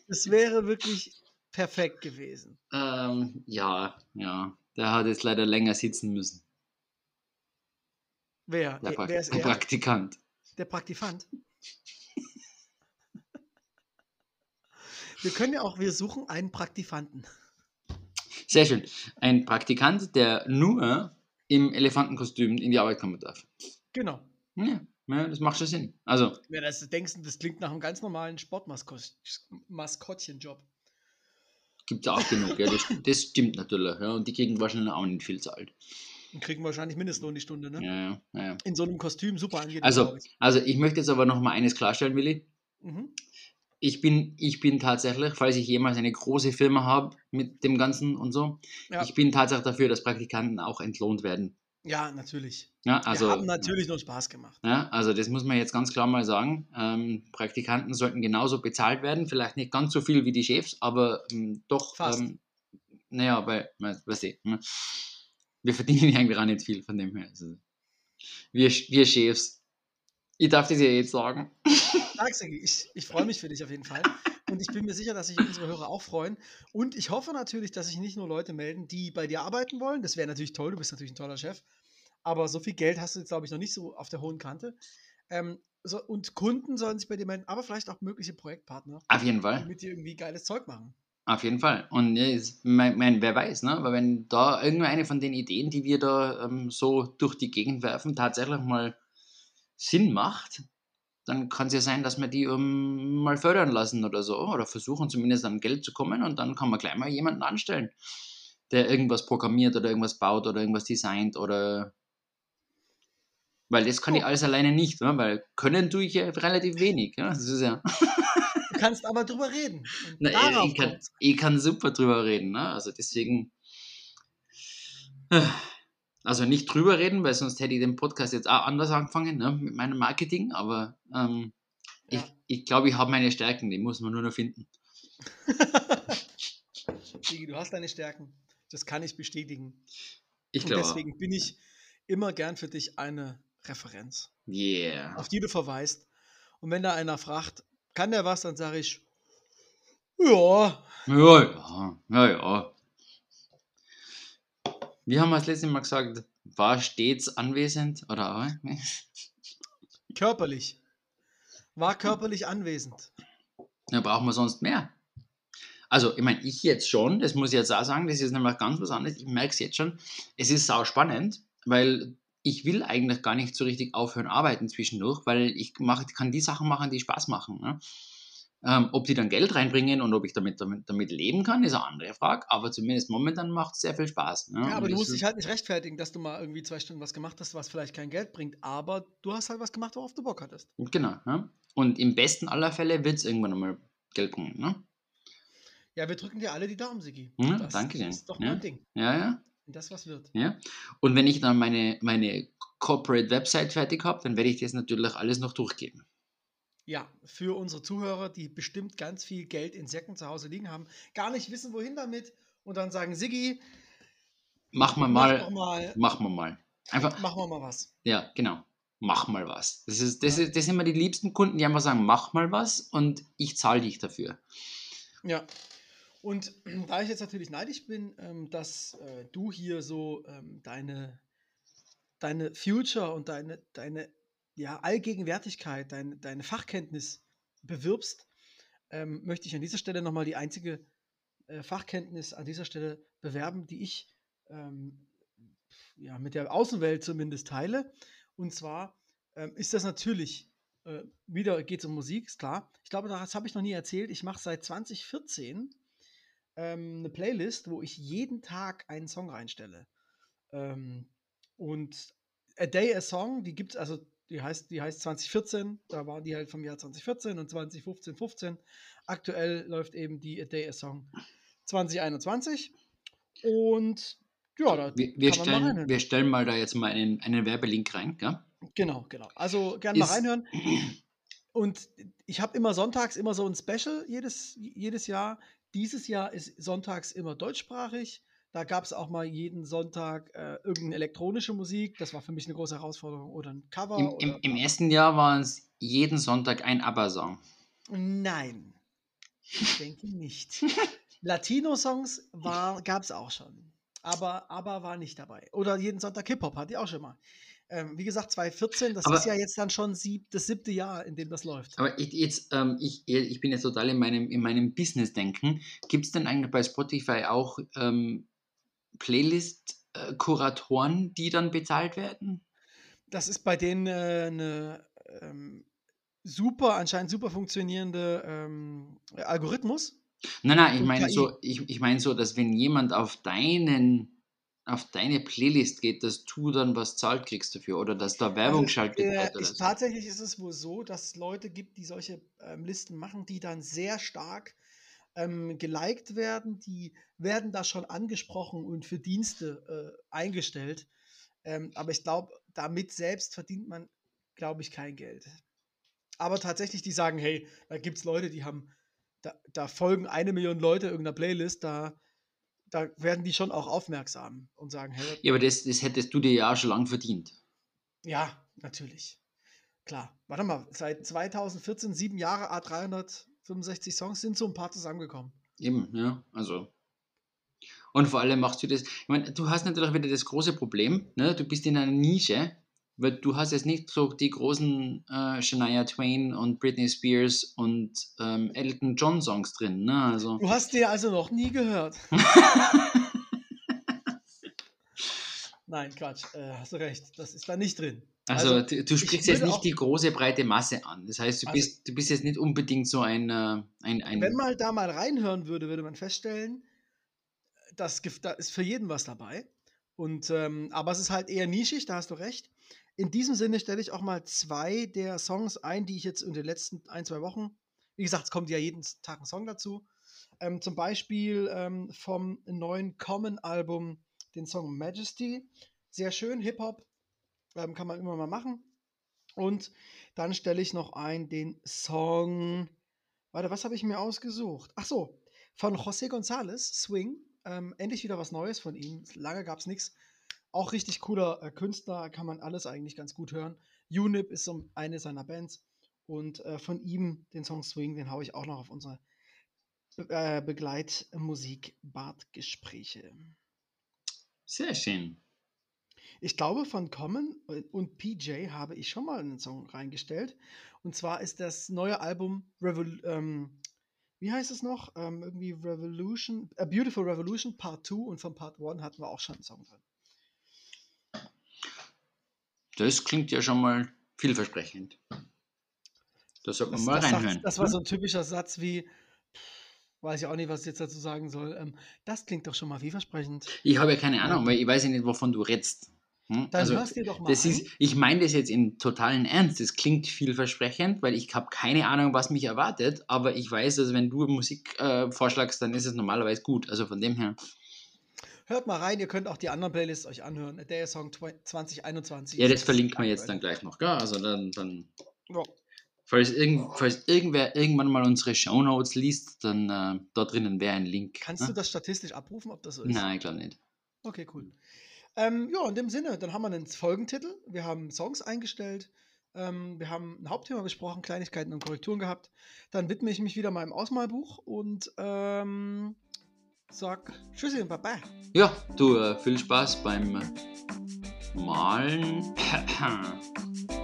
Das wäre wirklich perfekt gewesen. ähm, ja, ja. Der hat jetzt leider länger sitzen müssen. Wer? Der, Prak wer ist der er? Praktikant. Der Praktifant. Wir können ja auch, wir suchen einen Praktifanten. Sehr schön. Ein Praktikant, der nur im Elefantenkostüm in die Arbeit kommen darf. Genau. Ja, ja das macht schon Sinn. Also, Ja, das denkst das klingt nach einem ganz normalen Sportmaskottchenjob. gibt es auch genug. Ja, das, das stimmt natürlich. Ja, und die kriegen wahrscheinlich auch nicht viel Zeit. Und kriegen wahrscheinlich Mindestlohn die Stunde, ne? Ja, ja, ja. In so einem Kostüm super angenehm. Also, also ich möchte jetzt aber noch mal eines klarstellen, Willi. Mhm. Ich bin, ich bin tatsächlich, falls ich jemals eine große Firma habe mit dem Ganzen und so, Ja. ich bin tatsächlich dafür, dass Praktikanten auch entlohnt werden. ja, natürlich. Ja, Also, Wir haben natürlich nur Spaß gemacht. ja, also das muss man jetzt ganz klar mal sagen. Ähm, Praktikanten sollten genauso bezahlt werden, vielleicht nicht ganz so viel wie die Chefs, aber ähm, doch, Fast. ähm, naja, weil, weißt du, ne? wir verdienen ja eigentlich auch nicht viel von dem her. Also, wir, wir Chefs. Ich darf das ja jetzt sagen. Sag, Sigi, ich, ich freue mich für dich auf jeden Fall. Und ich bin mir sicher, dass sich unsere Hörer auch freuen. Und ich hoffe natürlich, dass sich nicht nur Leute melden, die bei dir arbeiten wollen. Das wäre natürlich toll, du bist natürlich ein toller Chef. Aber so viel Geld hast du jetzt, glaube ich, noch nicht so auf der hohen Kante. Ähm, so, und Kunden sollen sich bei dir melden, aber vielleicht auch mögliche Projektpartner, Auf jeden Fall. die mit dir irgendwie geiles Zeug machen. Auf jeden Fall. Und ja, es- mein, wer weiß, ne? Aber wenn da irgendeine von den Ideen, die wir da ähm, so durch die Gegend werfen, tatsächlich mal Sinn macht, dann kann es ja sein, dass wir die ähm, mal fördern lassen oder so. Oder versuchen zumindest an Geld zu kommen und dann kann man gleich mal jemanden anstellen, der irgendwas programmiert oder irgendwas baut oder irgendwas designt oder. Weil das kann ich Oh. alles alleine nicht, ne? weil können tue ich ja relativ wenig. Ja? Das ist ja. Du kannst aber drüber reden. Na, darauf ich, kann, ich kann super drüber reden, ne? Also deswegen. Also nicht drüber reden, weil sonst hätte ich den Podcast jetzt auch anders angefangen, ne? Mit meinem Marketing, aber ähm, Ja. ich, ich glaube, ich habe meine Stärken, die muss man nur noch finden. Digi, du hast deine Stärken. Das kann ich bestätigen. Ich glaube. deswegen bin ich immer gern für dich eine Referenz, Yeah. auf die du verweist. Und wenn da einer fragt, kann der was, dann sage ich, ja, Ja, ja, ja, ja. Wie haben wir das letzte Mal gesagt? War stets anwesend? Oder? körperlich. War körperlich anwesend. Ja, brauchen wir sonst mehr. Also, ich meine, ich jetzt schon, das muss ich jetzt auch sagen, das ist nämlich ganz was anderes. Ich merke es jetzt schon. Es ist sau spannend, weil ich will eigentlich gar nicht so richtig aufhören arbeiten zwischendurch, weil ich mach, kann die Sachen machen, die Spaß machen. Ne? Ähm, ob die dann Geld reinbringen und ob ich damit, damit, damit leben kann, ist eine andere Frage. Aber zumindest momentan macht es sehr viel Spaß. Ne? Ja, aber Und du das musst dich halt nicht rechtfertigen, dass du mal irgendwie zwei Stunden was gemacht hast, was vielleicht kein Geld bringt. Aber du hast halt was gemacht, worauf du Bock hattest. Genau. Ne? Und im besten aller Fälle wird es irgendwann einmal Geld bringen. Ne? Ja, wir drücken dir alle die Daumen, Sigi. Ja, das danke schön. ist doch Ja. mein Ding. Ja, ja. Und das, was wird. Ja. Und wenn ich dann meine, meine Corporate Website fertig habe, dann werde ich das natürlich alles noch durchgeben. Ja, für unsere Zuhörer, die bestimmt ganz viel Geld in Säcken zu Hause liegen haben, gar nicht wissen, wohin damit und dann sagen, Sigi, Machen wir mach mal, mal, machen wir mal. Einfach, machen wir mal was. ja, genau. Mach mal was. Das, ist, das, ist, das sind immer die liebsten Kunden, die einfach sagen, mach mal was und ich zahle dich dafür. Ja. Und da ich jetzt natürlich neidisch bin, ähm, dass äh, du hier so ähm, deine, deine Future und deine, deine ja, Allgegenwärtigkeit, deine, deine Fachkenntnis bewirbst, ähm, möchte ich an dieser Stelle nochmal die einzige äh, Fachkenntnis an dieser Stelle bewerben, die ich ähm, ja, mit der Außenwelt zumindest teile. Und zwar ähm, ist das natürlich, äh, wieder geht es um Musik, ist klar. Ich glaube, das habe ich noch nie erzählt. Ich mache seit 2014 ähm, eine Playlist, wo ich jeden Tag einen Song reinstelle. Ähm, und A Day a Song, die gibt es, also die heißt, die heißt 2014, da waren die halt vom Jahr 2014 und 2015, 15. Aktuell läuft eben die A Day a Song 2021. Und ja, da Wir, wir, stellen, wir stellen mal da jetzt mal einen, einen Werbelink rein. Gell? Genau, genau. Also gerne mal reinhören. Und ich habe immer sonntags immer so ein Special jedes, jedes Jahr. Dieses Jahr ist sonntags immer deutschsprachig. Da gab es auch mal jeden Sonntag äh, irgendeine elektronische Musik. Das war für mich eine große Herausforderung. Oder ein Cover. Im, im, Im ersten Jahr waren es jeden Sonntag ein ABBA-Song. Nein, ich denke nicht. Latino-Songs gab es auch schon. Aber, aber war nicht dabei. Oder jeden Sonntag Hip-Hop hatte ich auch schon mal. Ähm, wie gesagt, 2014, das Aber- ist ja jetzt dann schon sieb, das siebte Jahr, in dem das läuft. Aber ich, jetzt, ähm, ich, ich bin jetzt total in meinem, in meinem Business-Denken. Gibt es denn eigentlich bei Spotify auch ähm, Playlist-Kuratoren, die dann bezahlt werden? Das ist bei denen äh, eine ähm, super, anscheinend super funktionierende ähm, Algorithmus. Nein, nein, ich meine so, ich, ich meine so, dass wenn jemand auf deinen auf deine Playlist geht, dass du dann was zahlt kriegst dafür oder dass da Werbung Also, geschaltet äh, wird so. tatsächlich ist es wohl so, dass es Leute gibt, die solche ähm, Listen machen, die dann sehr stark ähm, geliked werden. Die werden da schon angesprochen und für Dienste äh, eingestellt. Ähm, aber ich glaube, damit selbst verdient man, glaube ich, kein Geld. Aber tatsächlich, die sagen, hey, da gibt es Leute, die haben, da, da folgen eine Million Leute irgendeiner Playlist, da, da werden die schon auch aufmerksam und sagen, hey, Ja, aber das, das hättest du dir ja schon lange verdient. Ja, natürlich. Klar. Warte mal, seit 2014, sieben Jahre, A365 Songs, sind so ein paar zusammengekommen. Eben, ja, also. Und vor allem machst du das, ich meine, du hast natürlich wieder das große Problem, ne? du bist in einer Nische, weil du hast jetzt nicht so die großen äh, Shania Twain und Britney Spears und ähm, Elton John Songs drin, ne? Also, Du hast dir also noch nie gehört. Nein, Quatsch, äh, hast du recht. Das ist da nicht drin. Also, Also, du, du ich sprichst jetzt nicht die große breite Masse an. Das heißt, du, Also- bist, du bist jetzt nicht unbedingt so ein, äh, ein, ein Wenn man da mal reinhören würde, würde man feststellen, das da ist für jeden was dabei. Und, ähm, aber es ist halt eher nischig, da hast du recht. In diesem Sinne stelle ich auch mal zwei der Songs ein, die ich jetzt in den letzten ein, zwei Wochen, wie gesagt, es kommt ja jeden Tag ein Song dazu. Ähm, zum Beispiel ähm, vom neuen Common-Album den Song Majesty. Sehr schön, Hip-Hop, ähm, kann man immer mal machen. Und dann stelle ich noch ein den Song, warte, was habe ich mir ausgesucht? Ach so, von José González, Swing. Ähm, endlich wieder was Neues von ihm. Lange gab es nichts. Auch richtig cooler äh, Künstler, kann man alles eigentlich ganz gut hören. Unip ist so eine seiner Bands. Und äh, von ihm den Song Swing, den haue ich auch noch auf unsere Be äh, Begleitmusik Bartgespräche. Sehr schön. Ich glaube, von Common und PJ habe ich schon mal einen Song reingestellt. Und zwar ist das neue Album Revol ähm, wie heißt es noch? Ähm, irgendwie Revolution, A Beautiful Revolution Part 2 und von Part 1 hatten wir auch schon einen Song drin. Das klingt ja schon mal vielversprechend. Da sollte man Das, mal das, sagt, reinhören. das war so ein typischer Satz wie, weiß ich auch nicht, was ich jetzt dazu sagen soll. Ähm, das klingt doch schon mal vielversprechend. Ich habe ja keine Ahnung, weil ich weiß ja nicht, wovon du redest. Hm? Dann Also, hörst dir doch mal das ist, ich meine das jetzt in totalen Ernst. Das klingt vielversprechend, weil ich habe keine Ahnung, was mich erwartet, aber ich weiß, dass wenn du Musik äh, vorschlagst, dann ist es normalerweise gut. Also von dem her. Hört mal rein, ihr könnt auch die anderen Playlists euch anhören. Der Song 2021. Ja, das verlinkt man jetzt dann gleich noch. Gell? Also dann, dann Ja. falls, irgend, falls irgendwer irgendwann mal unsere Shownotes liest, dann äh, da drinnen wäre ein Link. Kannst ne? du das statistisch abrufen, ob das so ist? Nein, ich glaube nicht. Okay, cool. Ähm, ja, in dem Sinne, dann haben wir einen Folgentitel, wir haben Songs eingestellt, ähm, wir haben ein Hauptthema besprochen, Kleinigkeiten und Korrekturen gehabt. Dann widme ich mich wieder meinem Ausmalbuch und ähm, sag Tschüssi und Baba. Ja, du, äh, viel Spaß beim Malen.